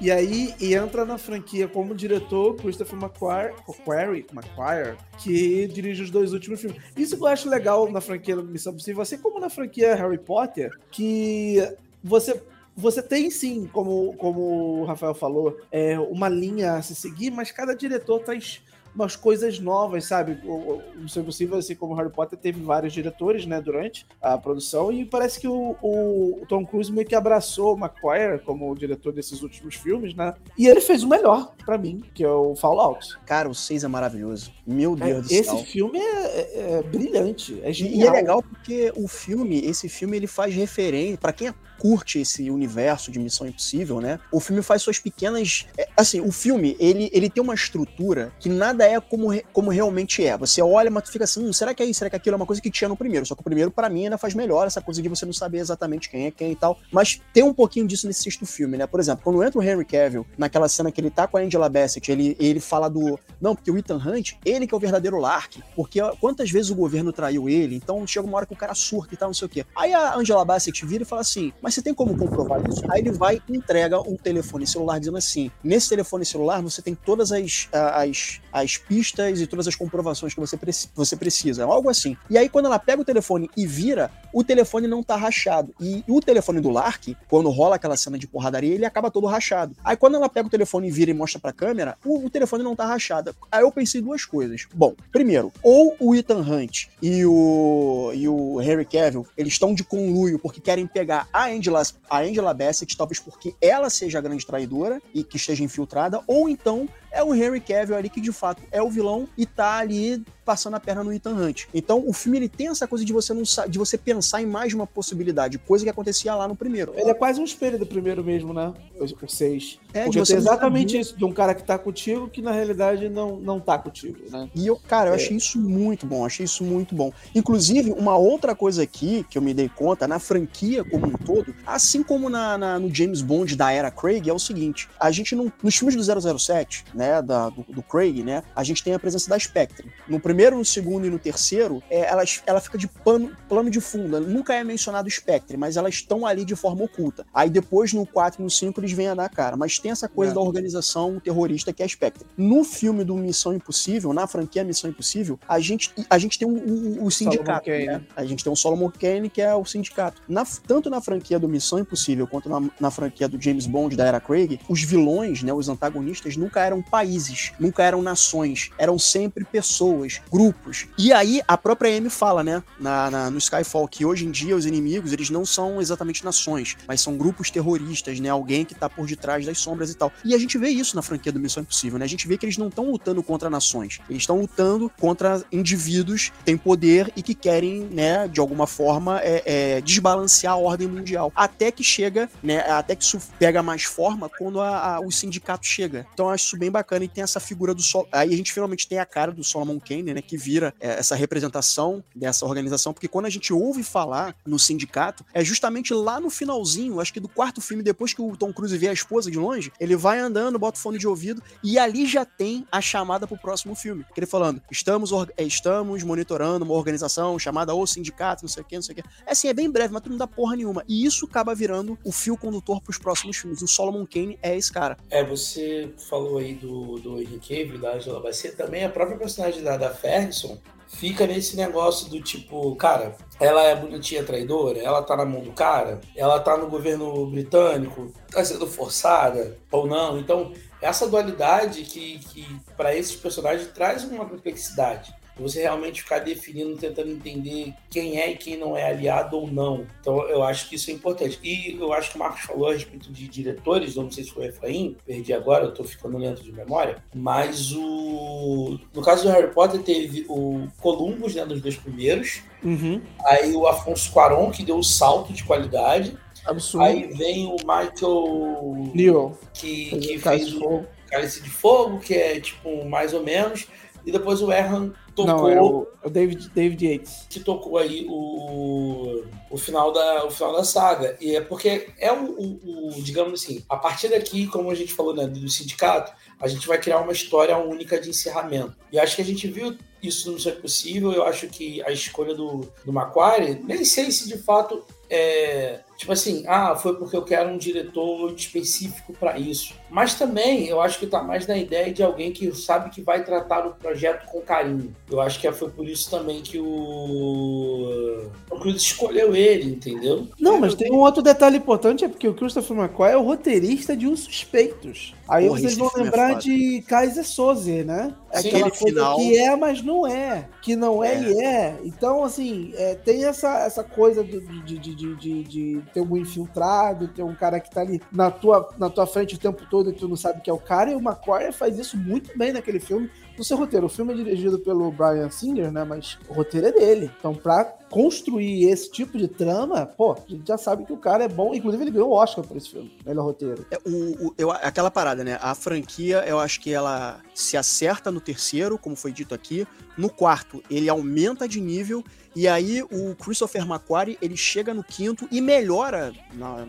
E aí e entra na franquia como diretor Christopher McQuarrie, McQuarrie, McQuarrie, que dirige os dois últimos filmes. Isso que eu acho legal na franquia Missão Possível, assim como na franquia Harry Potter, que você você tem sim, como, como o Rafael falou, é, uma linha a se seguir, mas cada diretor traz umas coisas novas, sabe? O, Missão Impossível, assim como Harry Potter, teve vários diretores, né, durante a produção, e parece que o, o, o Tom Cruise meio que abraçou o McQuire como o diretor desses últimos filmes, né? E ele fez o melhor para mim, que é o Fallout. Cara, o 6 é maravilhoso. Meu é, Deus do céu. Esse filme é, é, é, brilhante, é genial. E é legal porque o filme, esse filme, ele faz referência, para quem é curte esse universo de Missão Impossível, né? O filme faz suas pequenas. É, assim, o filme, ele, ele tem uma estrutura que nada é como, como realmente é. Você olha, mas tu fica assim, hum, será que é isso? Será que aquilo é uma coisa que tinha no primeiro? Só que o primeiro, para mim, ainda faz melhor essa coisa de você não saber exatamente quem é quem e tal. Mas tem um pouquinho disso nesse sexto filme, né? Por exemplo, quando entra o Henry Cavill, naquela cena que ele tá com a Angela Bassett, ele, ele fala do. Não, porque o Ethan Hunt, ele que é o verdadeiro Lark. Porque quantas vezes o governo traiu ele? Então chega uma hora que o cara surta e tal, não sei o quê. Aí a Angela Bassett vira e fala assim: Mas você tem como comprovar isso? Aí ele vai e entrega um telefone celular dizendo assim: nesse telefone celular você tem todas as, as, as pistas e todas as comprovações que você, você precisa, algo assim. E aí quando ela pega o telefone e vira, o telefone não tá rachado. E o telefone do Lark, quando rola aquela cena de porradaria, ele acaba todo rachado. Aí quando ela pega o telefone e vira e mostra pra câmera, o, o telefone não tá rachado. Aí eu pensei duas coisas. Bom, primeiro, ou o Ethan Hunt e o, e o Harry Cavill, eles estão de conluio porque querem pegar a Angela, a Angela Bassett, talvez porque ela seja a grande traidora e que esteja infiltrada, ou então é o Henry Cavill ali que de fato é o vilão e tá ali passando a perna no Ethan Hunt. Então o filme ele tem essa coisa de você não de você pensar em mais de uma possibilidade, coisa que acontecia lá no primeiro. Ele é quase um espelho do primeiro mesmo, né? O 6. É, Porque tem exatamente isso, de um cara que tá contigo que na realidade não, não tá contigo, né? E eu, cara, eu é. achei isso muito bom, achei isso muito bom. Inclusive, uma outra coisa aqui que eu me dei conta, na franquia como um todo, assim como na, na no James Bond da era Craig, é o seguinte, a gente não, nos filmes do 007, né, da, do, do Craig, né, a gente tem a presença da Spectre. No primeiro, no segundo e no terceiro, é, ela, ela fica de pano, plano de fundo, nunca é mencionado Spectre, mas elas estão ali de forma oculta. Aí depois, no 4 e no 5, eles vêm a dar cara, mas tem essa coisa é. da organização terrorista que é a Spectre. No filme do Missão Impossível, na franquia Missão Impossível, a gente, a gente tem o um, um, um sindicato. Né? A gente tem o Solomon Kane, que é o sindicato. Na, tanto na franquia do Missão Impossível quanto na, na franquia do James Bond da era Craig, os vilões, né, os antagonistas, nunca eram países, nunca eram nações, eram sempre pessoas, grupos. E aí a própria Amy fala, né, na, na, no Skyfall, que hoje em dia os inimigos, eles não são exatamente nações, mas são grupos terroristas, né, alguém que tá por detrás das sombras e tal. E a gente vê isso na franquia do Missão Impossível, né, a gente vê que eles não estão lutando contra nações, eles estão lutando contra indivíduos que têm poder e que querem, né, de alguma forma, é, é, desbalancear a ordem mundial. Até que chega, né, até que isso pega mais forma quando a, a, o sindicato chega. Então eu acho isso bem bacana e tem essa figura do Sol. Aí a gente finalmente tem a cara do Solomon Kane, né, que vira é, essa representação dessa organização, porque quando a gente ouve falar no sindicato, é justamente lá no finalzinho, acho que do quarto filme, depois que o Tom Cruise vê a esposa de longe, ele vai andando, bota o fone de ouvido e ali já tem a chamada pro próximo filme. Ele falando: estamos, é, estamos monitorando uma organização chamada O Sindicato, não sei o que, não sei o que. É assim, é bem breve, mas tu não dá porra nenhuma. E isso acaba virando o fio condutor pros próximos filmes. O Solomon Kane é esse cara. É, você falou aí do, do Henry Cavill, da Angela Bassett, também a própria personagem da, da Ferguson fica nesse negócio do tipo, cara, ela é bonitinha traidora, ela tá na mão do cara, ela tá no governo britânico, tá sendo forçada ou não. Então, essa dualidade que, que para esses personagens traz uma complexidade você realmente ficar definindo, tentando entender quem é e quem não é aliado ou não. Então eu acho que isso é importante. E eu acho que o Marcos falou a respeito de diretores, não sei se foi o Efraim, perdi agora, eu tô ficando lento de memória, mas o. No caso do Harry Potter, teve o Columbus, né, dos dois primeiros. Uhum. Aí o Afonso Cuarón, que deu um salto de qualidade. Absurdo. Aí vem o Michael Neo, que, que fez o Cálice de Fogo, que é tipo mais ou menos. E depois o Erhan tocou. Não, é o, o, David, David Yates. Que tocou aí o, o, final da, o final da saga. E é porque é o, o, o, digamos assim, a partir daqui, como a gente falou né, do sindicato, a gente vai criar uma história única de encerramento. E acho que a gente viu isso não ser possível. Eu acho que a escolha do, do Macquarie, nem sei se de fato é, tipo assim, ah, foi porque eu quero um diretor específico para isso. Mas também eu acho que está mais na ideia de alguém que sabe que vai tratar o projeto com carinho. Eu acho que foi por isso também que o o Cruz escolheu ele, entendeu? Não, mas tem um outro detalhe importante, é porque o Christopher McQuarrie é o roteirista de Os Suspeitos. Aí Porra, vocês vão é lembrar é de Kaiser Soze, né? Sim, Aquela coisa final... que é, mas não é. Que não é, é. e é. Então, assim, é, tem essa, essa coisa de, de, de, de, de ter um infiltrado, ter um cara que tá ali na tua, na tua frente o tempo todo e tu não sabe que é o cara. E o McQuarrie faz isso muito bem naquele filme no seu roteiro. O filme é dirigido pelo Brian Singer, né? Mas o roteiro é dele. Então, pra construir esse tipo de trama, pô, a gente já sabe que o cara é bom. Inclusive, ele ganhou o Oscar por esse filme, melhor roteiro. É, o, o, eu, aquela parada, né? A franquia, eu acho que ela se acerta no terceiro, como foi dito aqui. No quarto, ele aumenta de nível. E aí o Christopher McQuarrie, ele chega no quinto e melhora, na,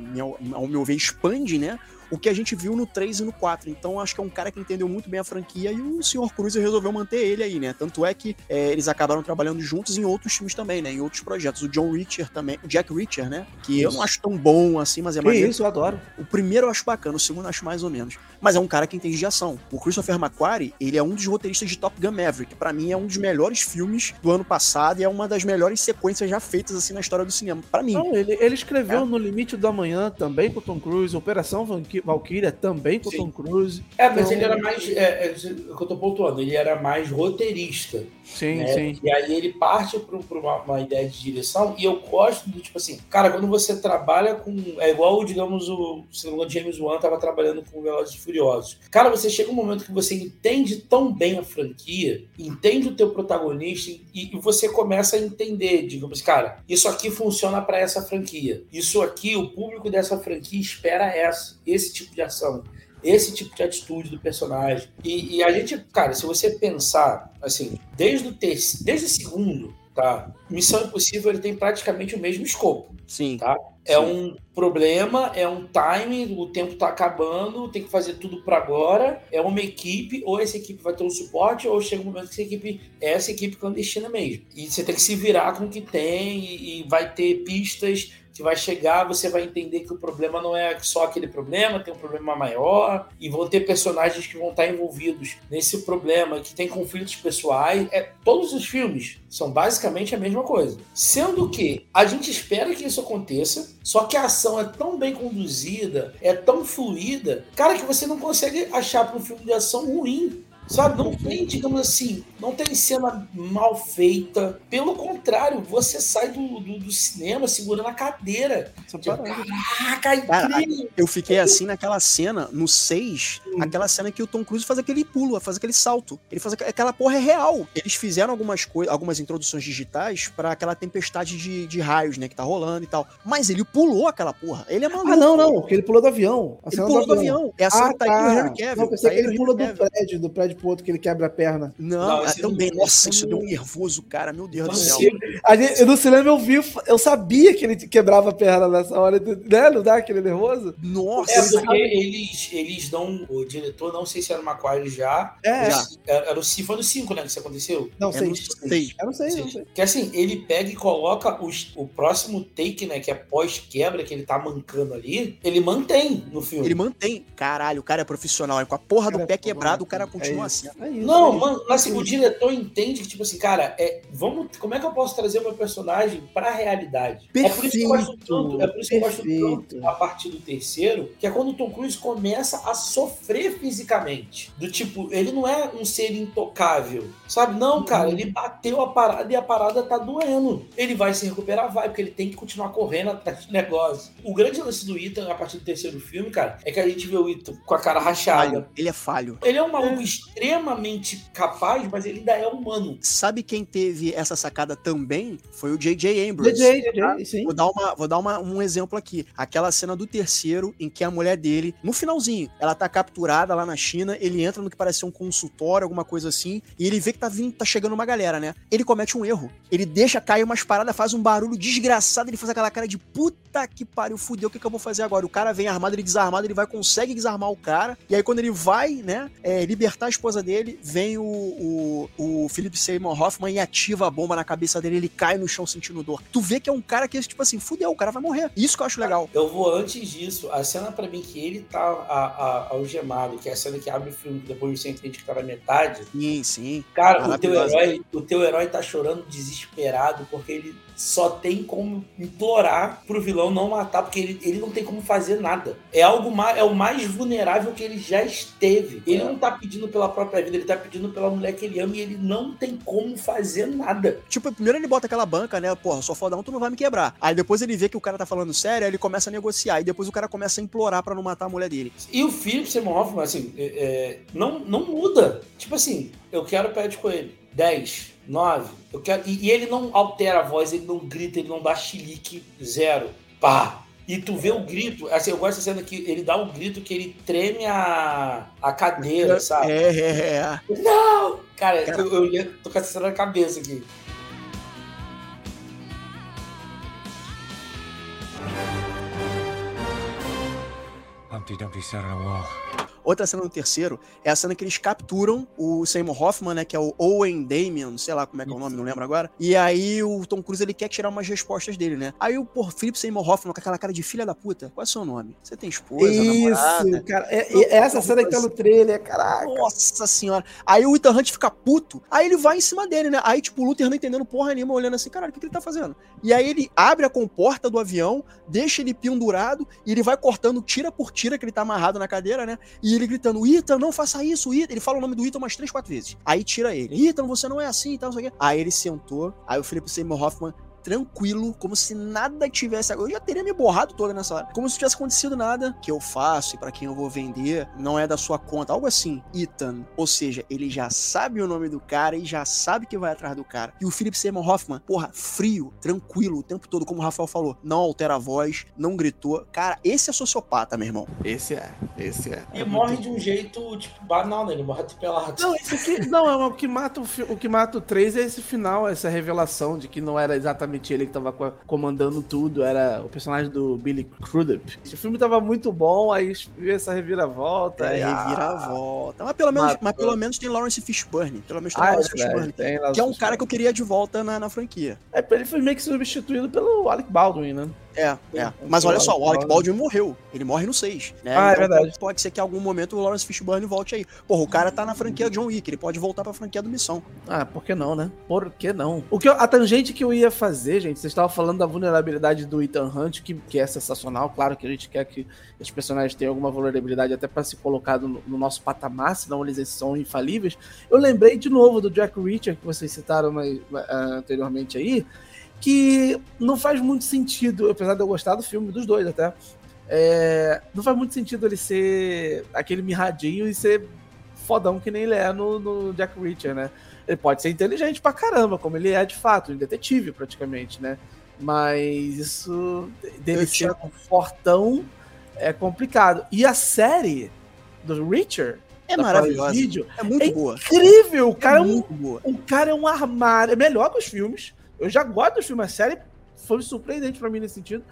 ao meu ver, expande, né? O que a gente viu no 3 e no 4. Então acho que é um cara que entendeu muito bem a franquia e o Sr. Cruz resolveu manter ele aí, né? Tanto é que é, eles acabaram trabalhando juntos em outros filmes também, né? Em outros projetos. O John Richard também, o Jack Richard, né? Que isso. eu não acho tão bom assim, mas é mais. isso, eu adoro. O primeiro eu acho bacana, o segundo eu acho mais ou menos. Mas é um cara que entende de ação. O Christopher McQuarrie, ele é um dos roteiristas de Top Gun Maverick. Para mim é um dos melhores filmes do ano passado e é uma das melhores sequências já feitas assim na história do cinema. Para mim. Não, ele, ele escreveu é. No Limite do Amanhã também com Tom Cruise, Operação Valkyria também com o Tom Cruise. É, mas então... ele era mais. É, é, o que eu tô pontuando, ele era mais roteirista. Sim, né? sim. E aí ele parte para uma, uma, ideia de direção, e eu gosto do tipo assim, cara, quando você trabalha com. É igual, digamos, o, se não James Wan estava trabalhando com Velozes e Furiosos. Cara, você chega um momento que você entende tão bem a franquia, entende o teu protagonista, e, e você começa a entender, digamos, cara, isso aqui funciona para essa franquia. Isso aqui, o público dessa franquia espera essa, esse tipo de ação esse tipo de atitude do personagem. E, e, a gente, cara, se você pensar, assim, desde o, terceiro, desde o segundo, tá? Missão Impossível ele tem praticamente o mesmo escopo. Sim. Tá? É Sim. um problema, é um time, o tempo tá acabando, tem que fazer tudo para agora. É uma equipe, ou essa equipe vai ter um suporte, ou chega um momento que essa equipe é essa equipe clandestina mesmo. E você tem que se virar com o que tem, e, e vai ter pistas que vai chegar, você vai entender que o problema não é só aquele problema, tem um problema maior, e vão ter personagens que vão estar envolvidos nesse problema, que tem conflitos pessoais. É, todos os filmes são basicamente a mesma coisa. Sendo que a gente espera que isso aconteça, só que a ação é tão bem conduzida, é tão fluida, cara, que você não consegue achar para um filme de ação ruim. Sabe, não tem, digamos assim, não tem cena mal feita. Pelo contrário, você sai do, do, do cinema segurando a cadeira. Tipo, Caraca, incrível! eu fiquei assim naquela cena, no 6, hum. aquela cena que o Tom Cruise faz aquele pulo, faz aquele salto. Ele faz aquela porra é real. Eles fizeram algumas coisas, algumas introduções digitais para aquela tempestade de, de raios, né, que tá rolando e tal. Mas ele pulou aquela porra. Ele é maluco. Ah, não, não, porque ele pulou do avião. ele pulou do avião. avião. É a cena ah, que tá aí o Henry Cavill. Não, pensei tá que ele pula do prédio, do prédio pro outro que ele quebra a perna. Não, não é também. Não... Nossa, isso deu um nervoso, cara. Meu Deus do céu. Gente, no cinema eu vi, eu sabia que ele quebrava a perna nessa hora, né? Não dá aquele nervoso? Nossa, é porque eles, eles dão. O diretor, não sei se era o Macquarie já. É, já. Era, o, foi no 5, né? Que isso aconteceu? Não, sei. Eu não sei, não sei. Que assim, ele pega e coloca os, o próximo take, né? Que é pós-quebra, que ele tá mancando ali. Ele mantém no filme. Ele mantém. Caralho, o cara é profissional. Com a porra do pé é quebrado, o cara continua é assim. É isso, não, mano, assim, o diretor entende que, tipo assim, cara, é, vamos, como é que eu posso trazer meu personagem pra realidade? Perfeito, é por isso que eu gosto tanto, é por isso que eu gosto tanto a partir do terceiro, que é quando o Tom Cruise começa a sofrer fisicamente. Do tipo, ele não é um ser intocável, sabe? Não, cara, ele bateu a parada e a parada tá doendo. Ele vai se recuperar, vai, porque ele tem que continuar correndo atrás do negócio. O grande lance do Ethan, a partir do terceiro filme, cara, é que a gente vê o Ethan com a cara rachada. Falho. Ele é falho. Ele é um maluco é. Extremamente capaz, mas ele ainda é humano. Sabe quem teve essa sacada também? Foi o J.J. Abrams. J.J., sim. Vou dar, uma, vou dar uma, um exemplo aqui. Aquela cena do terceiro, em que a mulher dele, no finalzinho, ela tá capturada lá na China, ele entra no que parece ser um consultório, alguma coisa assim, e ele vê que tá vindo, tá chegando uma galera, né? Ele comete um erro. Ele deixa cair umas paradas, faz um barulho desgraçado, ele faz aquela cara de puta que pariu, fudeu, o que, que eu vou fazer agora? O cara vem armado, ele desarmado, ele vai, consegue desarmar o cara, e aí quando ele vai, né, é, libertar a esposa dele, vem o, o, o Philip Seymour Hoffman e ativa a bomba na cabeça dele, ele cai no chão sentindo dor. Tu vê que é um cara que, tipo assim, fudeu, o cara vai morrer. Isso que eu acho legal. Eu vou antes disso, a cena para mim que ele tá a, a, algemado, que é a cena que abre o filme, depois você entende que tá na metade. Sim, sim. Cara, o teu, herói, o teu herói tá chorando desesperado porque ele só tem como implorar pro vilão não matar, porque ele, ele não tem como fazer nada. É algo mais, é o mais vulnerável que ele já esteve. Ele é. não tá pedindo pela própria vida, ele tá pedindo pela mulher que ele ama e ele não tem como fazer nada. Tipo, primeiro ele bota aquela banca, né? Porra, sou fodão, tu não vai me quebrar. Aí depois ele vê que o cara tá falando sério, aí ele começa a negociar. E depois o cara começa a implorar para não matar a mulher dele. E o Philip Seymour Hoffman, assim, é, é, não, não muda. Tipo assim, eu quero pé de coelho. 10, 9. Eu quero... E, e, ele não altera a voz, ele não grita, ele não dá chilique. Zero. Pá. E tu vê o grito, assim, eu gosto cena que ele dá um grito que ele treme a, a cadeira, sabe? É, é, é. Não! Cara, Cara. Eu, eu tô com essa cena na cabeça aqui. Humpty Dumpty sat on a wall. Outra cena no terceiro é a cena que eles capturam o Seymour Hoffman, né? Que é o Owen Damien, sei lá como é que é o nome, não lembro agora. E aí o Tom Cruise ele quer tirar umas respostas dele, né? Aí o por Philip Seymour Hoffman com aquela cara de filha da puta. Qual é o seu nome? Você tem esposa, Isso, namorada? cara. É, é essa cena que tá no trailer, caraca. Nossa senhora. Aí o Ethan Hunt fica puto. Aí ele vai em cima dele, né? Aí, tipo, o Luther não entendendo porra nenhuma, olhando assim, caralho, o que, que ele tá fazendo? E aí ele abre a comporta do avião, deixa ele pendurado e ele vai cortando tira por tira que ele tá amarrado na cadeira, né? E ele gritando, Ethan, não faça isso, Ethan. Ele fala o nome do Ethan umas três, quatro vezes. Aí tira ele. Ethan, você não é assim e tal, não sei o quê. Aí ele sentou, aí o Felipe Seymour Hoffman tranquilo, como se nada tivesse. Eu já teria me borrado toda nessa hora. Como se tivesse acontecido nada que eu faço e para quem eu vou vender não é da sua conta. Algo assim. Ethan. Ou seja, ele já sabe o nome do cara e já sabe que vai atrás do cara. E o Philip Seymour Hoffman, porra, frio, tranquilo o tempo todo, como o Rafael falou. Não altera a voz, não gritou. Cara, esse é sociopata, meu irmão. Esse é, esse é. E é morre muito... de um jeito, tipo, banal, né? Ele morre atropelado. Não, isso aqui, não, é o que mata o, o que mata o 3 é esse final, essa revelação de que não era exatamente ele que tava comandando tudo, era o personagem do Billy Crudup. O filme tava muito bom, aí viu essa reviravolta. É, ah, reviravolta. Mas pelo, menos, mas pelo menos tem Lawrence Fishburne. Pelo menos tem ah, Lawrence é, Fishburne. Tem que é um cara que eu queria de volta na, na franquia. É, ele foi meio que substituído pelo Alec Baldwin, né? É, é. Mas olha só, o Alec Baldwin morreu. Ele morre no 6. Né? Ah, é então, verdade. Pode ser que em algum momento o Lawrence Fishburne volte aí. Porra, o cara tá na franquia John Wick, ele pode voltar pra franquia do Missão. Ah, por que não, né? Por que não? O que eu- a tangente que eu ia fazer, gente, vocês estavam falando da vulnerabilidade do Ethan Hunt, que, que é sensacional. Claro que a gente quer que os personagens tenham alguma vulnerabilidade até pra ser colocado no, no nosso patamar, senão eles são infalíveis. Eu lembrei de novo do Jack Reacher, que vocês citaram mais- ah, anteriormente aí, que não faz muito sentido, apesar de eu gostar do filme, dos dois até. é, não faz muito sentido ele ser aquele mirradinho e ser fodão que nem ele é no, no Jack Reacher, né? Ele pode ser inteligente pra caramba, como ele é de fato, um detetive praticamente, né? Mas isso dele Eu ser um fortão é complicado. E a série do Reacher, É maravilhosa. Video, É muito é boa. incrível! O cara é é um boa. o cara é um armário. É melhor que os filmes. Eu já gosto dos filmes. A série foi surpreendente pra mim nesse sentido.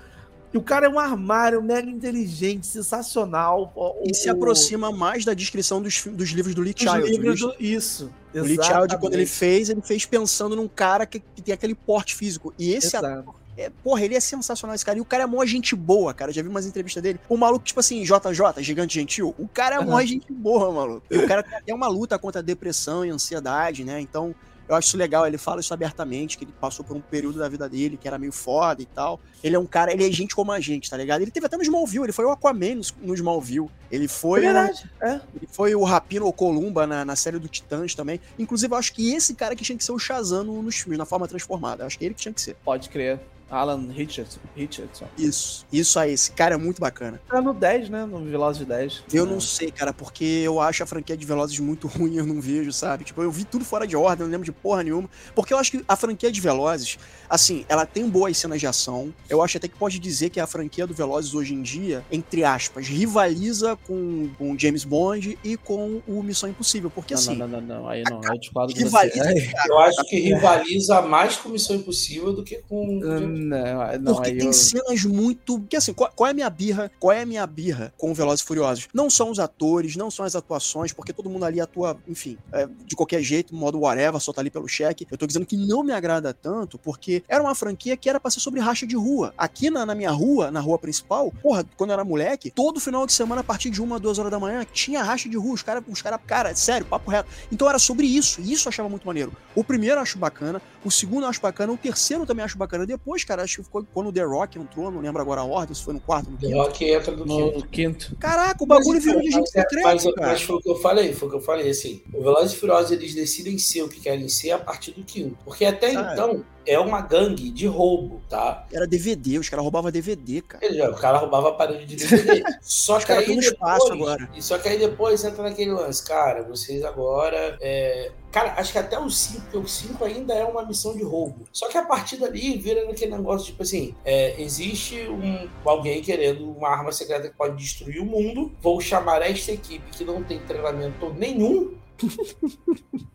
E o cara é um armário mega inteligente, sensacional. O- E se o- aproxima mais da descrição dos, dos livros do Lee os Child. livros do- Isso. o Lee Child, quando ele fez, ele fez pensando num cara que, que tem aquele porte físico. E esse ator, é, porra, ele é sensacional, esse cara. E o cara é mó gente boa, cara. Já vi umas entrevistas dele. O maluco, tipo assim, JJ, gigante gentil. O cara é mó gente boa, maluco. E o cara tem até uma luta contra a depressão e ansiedade, né? Então, eu acho isso legal. Ele fala isso abertamente, que ele passou por um período da vida dele que era meio foda e tal. Ele é um cara, ele é gente como a gente, tá ligado? Ele teve até no Smallville, ele foi o Aquaman no, no Smallville. Ele É foi. o- verdade. É. ele foi o Rapino ou Columba na, na série do Titãs também. Inclusive, eu acho que esse cara que tinha que ser o Shazam no- nos filmes, na forma transformada. Eu acho que ele que tinha que ser. Pode crer. Alan Richardson. Richardson. Isso. Isso aí, esse cara é muito bacana. Tá no 10, né? No Velozes de 10. Eu É. não sei, cara, porque eu acho a franquia de Velozes muito ruim, eu não vejo, sabe? Tipo, eu vi tudo fora de ordem, eu não lembro de porra nenhuma. Porque eu acho que a franquia de Velozes, assim, ela tem boas cenas de ação. Eu acho até que pode dizer que a franquia do Velozes hoje em dia, entre aspas, rivaliza com, com James Bond e com o Missão Impossível. Porque Não, assim, não, não, não, não. Aí não. Eu discordo de você. Rivaliza, Eu acho que rivaliza mais com Missão Impossível do que com. Não, não, Porque tem eu... cenas muito. Porque assim, qual, qual é a minha birra? Qual é a minha birra com o Velozes e Furiosos? Não são os atores, não são as atuações, porque todo mundo ali atua, enfim, é, de qualquer jeito, modo whatever, só tá ali pelo cheque. Eu tô dizendo que não me agrada tanto, porque era uma franquia que era pra ser sobre racha de rua. Aqui na, na minha rua, na rua principal, porra, quando eu era moleque, todo final de semana, a partir de uma, duas horas da manhã, tinha racha de rua. Os caras, os cara, cara, sério, papo reto. Então era sobre isso, e isso eu achava muito maneiro. O primeiro eu acho bacana, o segundo eu acho bacana, o terceiro eu também acho bacana. Depois, cara, acho que ficou quando o The Rock entrou, não lembro agora a ordem, se foi no quarto, no The quinto. Rock entra do quinto. No quinto. Caraca, o bagulho virou de gente Mas, secreto, mas, mas foi o que eu falei, foi o que eu falei, assim, o Velozes e Furiosos, eles decidem ser o que querem ser a partir do quinto. Porque até Ah, é. então, é uma gangue de roubo, tá? Era DVD, os caras roubavam DVD, cara. Ele O cara roubava a parede de DVD. Só Os que aí depois, espaço agora. E só que aí depois entra naquele lance, cara, vocês agora. é, Cara, acho que até o 5, porque o 5 ainda é uma missão de roubo. Só que a partir dali vira naquele negócio, tipo assim, é, existe um, alguém querendo uma arma secreta que pode destruir o mundo. Vou chamar esta equipe que não tem treinamento nenhum.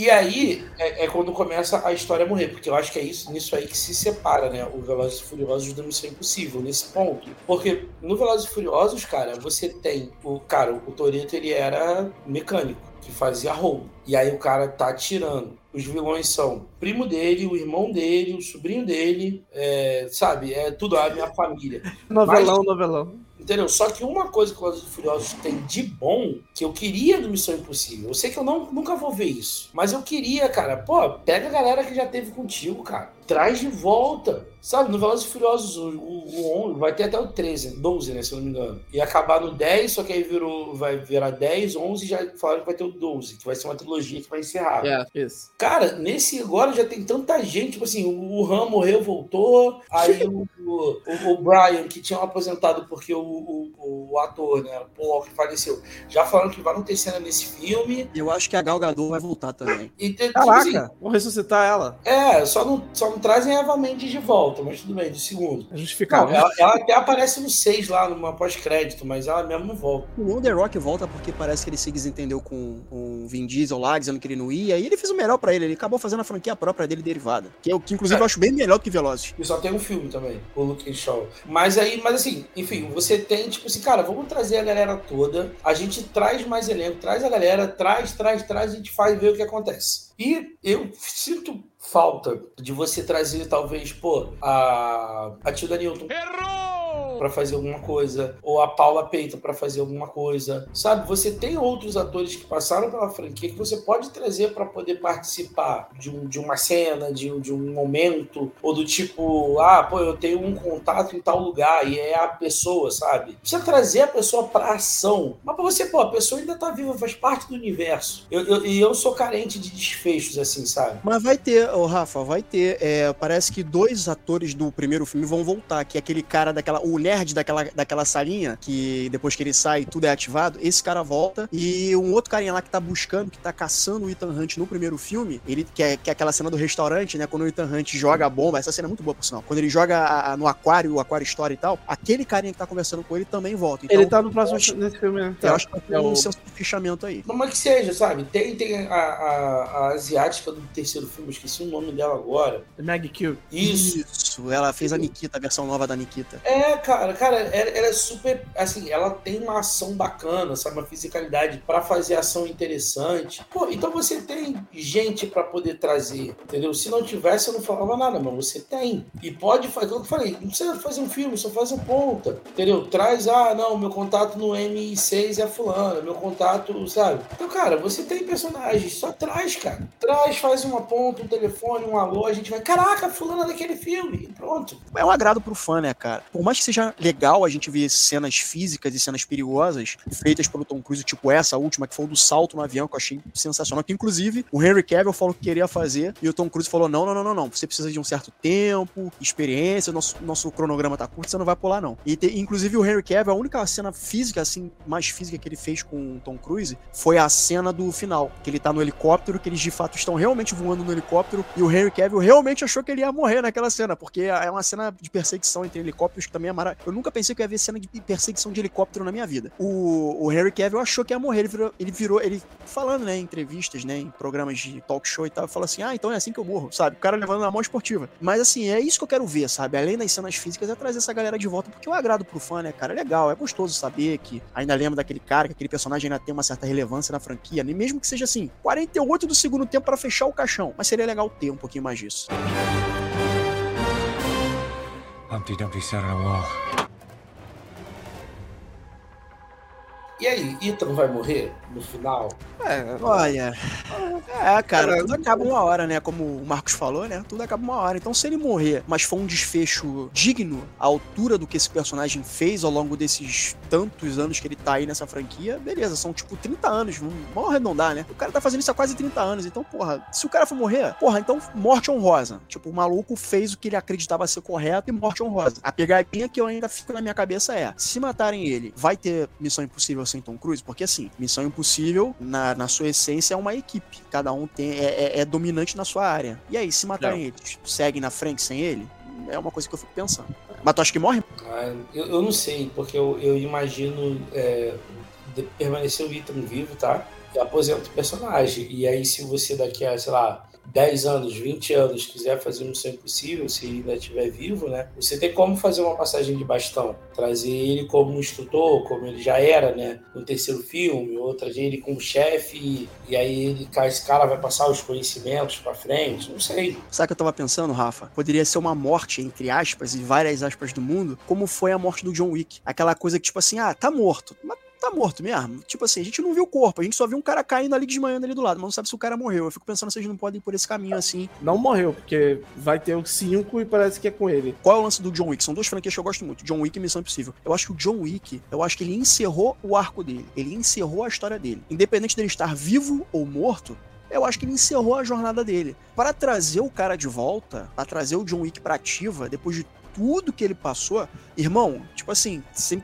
E aí é, é quando começa a história a morrer, porque eu acho que é isso, nisso aí que se separa, né? O Velozes e Furiosos do Missão Impossível, nesse ponto. Porque no Velozes e Furiosos, cara, você tem o cara, o Toreto ele era mecânico, que fazia roubo. E aí o cara tá atirando. Os vilões são o primo dele, o irmão dele, o sobrinho dele, é, sabe? É tudo a minha família. Novelão, novelão. Entendeu? Só que uma coisa que o Velozes e Furiosos tem de bom, que eu queria do Missão Impossível, eu sei que eu não, nunca vou ver isso, mas eu queria, cara, pô, pega a galera que já teve contigo, cara, traz de volta, sabe? No Velozes e Furiosos, o, o, o 11, vai ter até o 13, 12, né, se eu não me engano. E acabar no 10, só que aí virou, vai virar 10, 11 e já falaram que vai ter o 12, que vai ser uma trilogia que vai encerrar. É, isso. Cara, nesse agora já tem tanta gente, tipo assim, o Han morreu, voltou, aí o, o, o Brian, que tinha aposentado porque o, o, o ator, né, o Paul Walker faleceu, já falaram que vai não ter cena nesse filme. Eu acho que a Gal Gadot vai voltar também. E, tipo assim, Caraca, vamos ressuscitar ela. é, só não, só não trazem a Eva Mendes de volta, mas tudo bem, de segundo. É justificável. Não, ela, ela até aparece no 6 lá, numa pós-crédito, mas ela mesmo não volta. O The Rock volta porque parece que ele se desentendeu com, com o Vin Diesel lá, dizendo que ele não ia, e ele fez o melhor pra ele, ele acabou fazendo a franquia própria dele derivada. Que, eu, que inclusive eu acho bem melhor do que Velozes. E só tem um filme também. O o Luke Shaw. Mas aí, mas assim, enfim, você tem, tipo assim, cara, vamos trazer a galera toda, a gente traz mais elenco, traz a galera, traz, traz, traz, a gente faz ver o que acontece. E eu sinto falta de você trazer, talvez, pô, a, a Tilda Newton. Errou! para fazer alguma coisa, ou a Paula Peita para fazer alguma coisa, sabe? Você tem outros atores que passaram pela franquia que você pode trazer para poder participar de, um, de uma cena, de, de um momento, ou do tipo, ah, pô, eu tenho um contato em tal lugar e é a pessoa, sabe? Precisa trazer a pessoa para ação, mas para você, pô, a pessoa ainda tá viva, faz parte do universo. E eu, eu, eu, sou carente de desfechos, assim, sabe? Mas vai ter, ô Rafa, vai ter. É, parece que dois atores do primeiro filme vão voltar, que é aquele cara daquela. O nerd daquela, daquela salinha, que depois que ele sai, tudo é ativado, esse cara volta. E um outro carinha lá que tá buscando, que tá caçando o Ethan Hunt no primeiro filme, ele que é, que é aquela cena do restaurante, né? Quando o Ethan Hunt joga a bomba, essa cena é muito boa, por sinal. Quando ele joga a, no aquário, o aquário história e tal, aquele carinha que tá conversando com ele também volta. Então, ele tá no próximo acho, nesse filme, né? Eu acho que tem é um senso de fechamento aí. Mas que seja, sabe? Tem, tem a, a, a, asiática do terceiro filme, esqueci o nome dela agora. Maggie Q. Isso. Isso, ela fez a Nikita, a versão nova da Nikita. É, cara, cara, ela, ela, é super. Assim, ela tem uma ação bacana, sabe? Uma fisicalidade para fazer ação interessante. Pô, então você tem gente para poder trazer, entendeu? Se não tivesse, eu não falava nada, mas você tem. E pode fazer, eu falei, não precisa fazer um filme, só faz um ponta, entendeu? Traz, ah, não, meu contato no M6 é fulano, meu contato, sabe? Então, cara, você tem personagens, só traz, cara. Traz, faz uma ponta, um telefone, um alô, a gente vai, caraca, fulano é daquele filme, e pronto. É um agrado pro fã, né, cara? Por mais que seja legal a gente ver cenas físicas e cenas perigosas feitas pelo Tom Cruise, tipo essa última, que foi o do salto no avião, que eu achei sensacional. Que inclusive o Henry Cavill falou que queria fazer e o Tom Cruise falou: não, não, não, não, não. Você precisa de um certo tempo, experiência, nosso, nosso cronograma tá curto, você não vai pular, não. E te, inclusive o Henry Cavill, a única cena física, assim, mais física que ele fez com o Tom Cruise foi a cena do final, que ele tá no helicóptero, que eles de fato estão realmente voando no helicóptero e o Henry Cavill realmente achou que ele ia morrer naquela cena, porque é uma cena de perseguição entre helicópteros que também é maravilhosa. Eu nunca pensei que ia ver cena de perseguição de helicóptero na minha vida. O, o Henry Cavill achou que ia morrer, ele virou, ele virou, ele falando, né, em entrevistas, né, em programas de talk show e tal, falou assim: "Ah, então é assim que eu morro", sabe? O cara levando na mão esportiva. Mas assim, é isso que eu quero ver, sabe? Além das cenas físicas, é trazer essa galera de volta, porque eu agrado pro fã, né, cara? É legal, é gostoso saber que ainda lembra daquele cara, que aquele personagem ainda tem uma certa relevância na franquia, nem mesmo que seja assim, 48 do segundo tempo para fechar o caixão. Mas seria legal ter um pouquinho mais disso. Humpty Dumpty sat on a wall. E aí, Ethan vai morrer no final? É, olha. É, cara, tudo acaba uma hora, né? Como o Marcos falou, né? Tudo acaba uma hora. Então, se ele morrer, mas for um desfecho digno, à altura do que esse personagem fez ao longo desses tantos anos que ele tá aí nessa franquia, beleza, são tipo 30 anos. Vamos arredondar, né? O cara tá fazendo isso há quase 30 anos. Então, porra, se o cara for morrer, porra, então morte honrosa. Tipo, o maluco fez o que ele acreditava ser correto e morte honrosa. A pegadinha que eu ainda fico na minha cabeça é: se matarem ele, vai ter missão impossível sem Tom Cruise? Porque assim, Missão Impossível, na, na sua essência, é uma equipe. Cada um tem, é, é, é dominante na sua área. E aí, se matarem ele, seguem na frente sem ele? É uma coisa que eu fico pensando. Mas tu acha que morre? Ah, eu, eu, não sei, porque eu, eu imagino é, permanecer o Ethan vivo, tá? E aposenta o personagem. E aí, se você daqui a, sei lá, 10 anos, 20 anos, quiser fazer Missão Impossível, se ainda estiver vivo, né? Você tem como fazer uma passagem de bastão, trazer ele como instrutor, como ele já era, né? No terceiro filme, ou trazer ele como chefe, e aí ele, esse cara vai passar os conhecimentos para frente, não sei. Sabe o que eu tava pensando, Rafa? Poderia ser uma morte, entre aspas, e várias aspas do mundo, como foi a morte do John Wick. Aquela coisa que, tipo assim, ah, tá morto. Mas tá morto mesmo. Tipo assim, a gente não viu o corpo, a gente só viu um cara caindo ali desmanhando ali do lado, mas não sabe se o cara morreu. Eu fico pensando se eles não podem ir por esse caminho assim. Não morreu, porque vai ter o 5 e parece que é com ele. Qual é o lance do John Wick? São duas franquias que eu gosto muito, John Wick e Missão Impossível. Eu acho que o John Wick, eu acho que ele encerrou o arco dele, ele encerrou a história dele. Independente dele estar vivo ou morto, eu acho que ele encerrou a jornada dele. Para trazer o cara de volta, para trazer o John Wick pra ativa, depois de tudo que ele passou, irmão, tipo assim,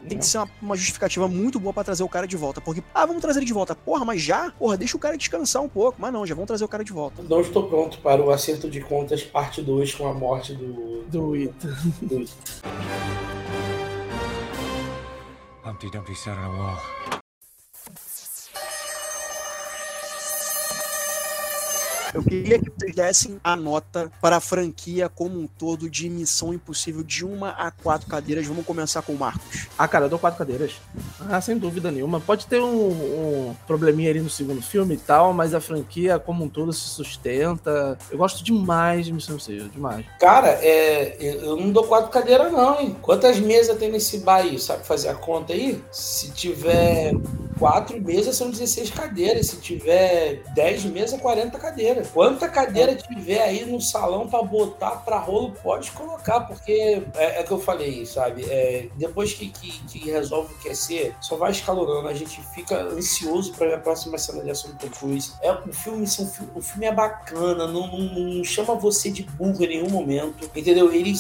tem que ser uma, uma justificativa muito boa para trazer o cara de volta. Porque, ah, vamos trazer ele de volta. Porra, mas já? Porra, deixa o cara descansar um pouco. Mas não, já vamos trazer o cara de volta. Não estou pronto para o acerto de contas, parte 2, com a morte do. Do Ita. Do Ita. Humpty Dumpty sat on a wall. Eu queria que vocês dessem a nota para a franquia como um todo de Missão Impossível de uma a quatro cadeiras. Vamos começar com o Marcos. Ah, cara, eu dou quatro cadeiras. Ah, sem dúvida nenhuma. Pode ter um, um probleminha ali no segundo filme e tal, mas a franquia como um todo se sustenta. Eu gosto demais de Missão Impossível, demais. Cara, é, eu não dou quatro cadeiras não, hein? Quantas mesas tem nesse bar aí? Sabe fazer a conta aí? Se tiver quatro mesas, são 16 cadeiras. Se tiver 10 mesas, 40 cadeiras. Quanta cadeira tiver aí no salão para botar para rolo, pode colocar, porque é, é que eu falei, sabe? É, depois que, que, que, resolve o que é ser, só vai escalonando. A gente fica ansioso para ver a próxima cena de ação do Tom Cruise. É, o, filme, o filme é bacana, não, não, não chama você de burro em nenhum momento, entendeu? Ele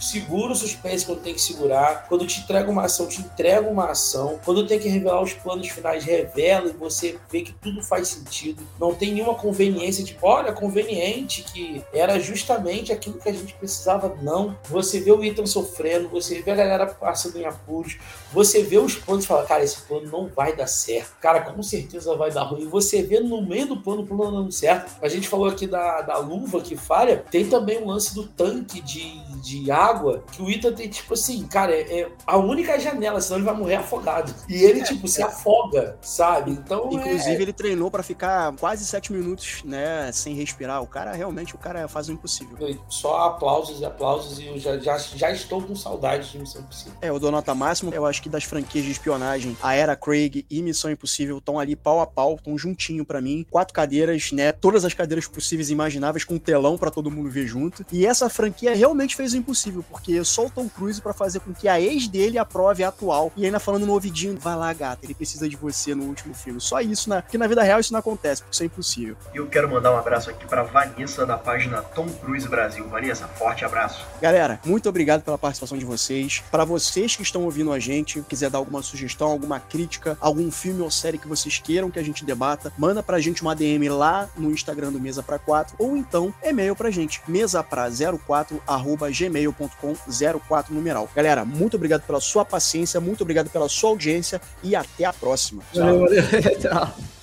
segura o suspense quando tem que segurar. Quando te entrega uma ação, te entrega uma ação. Quando tem que revelar os planos finais, revela e você vê que tudo faz sentido. Não tem nenhuma conveniência, tipo, olha, conveniente que era justamente aquilo que a gente precisava. Não. Você vê o Ethan sofrendo, você vê a galera passando em apuros, você vê os planos e fala, cara, esse plano não vai dar certo. Cara, com certeza vai dar ruim. E você vê no meio do plano o plano dando certo. A gente falou aqui da, da luva que falha. Tem também o lance do tanque de, de água, que o Ethan tem, tipo assim, cara, é, é a única janela, senão ele vai morrer afogado. E ele, é, tipo, se afoga, sabe? Então. Inclusive, é... ele treinou para ficar quase sete minutos, né, sem respirar. O cara, realmente, o cara faz o impossível. Só aplausos e aplausos, e eu já, já, já estou com saudade de Missão Impossível. É, eu dou nota máxima. Eu acho acho que das franquias de espionagem, a Era Craig e Missão Impossível estão ali pau a pau, estão juntinho para mim. Quatro cadeiras, né? Todas as cadeiras possíveis e imagináveis com telão para todo mundo ver junto. E essa franquia realmente fez o impossível, porque só o Tom Cruise para fazer com que a ex dele aprove a atual. E ainda falando no ouvidinho, vai lá, gata, ele precisa de você no último filme. Só isso, né? Porque na vida real isso não acontece, porque isso é impossível. E eu quero mandar um abraço aqui para Vanessa da página Tom Cruise Brasil. Vanessa, forte abraço. Galera, muito obrigado pela participação de vocês. Para vocês que estão ouvindo a gente, quiser dar alguma sugestão, alguma crítica, algum filme ou série que vocês queiram que a gente debata, manda pra gente uma DM lá no Instagram do Mesa pra 4 ou então e-mail pra gente, mesapra04 gmail.com 04 numeral. Galera, muito obrigado pela sua paciência, muito obrigado pela sua audiência e até a próxima. Valeu, valeu. Tchau.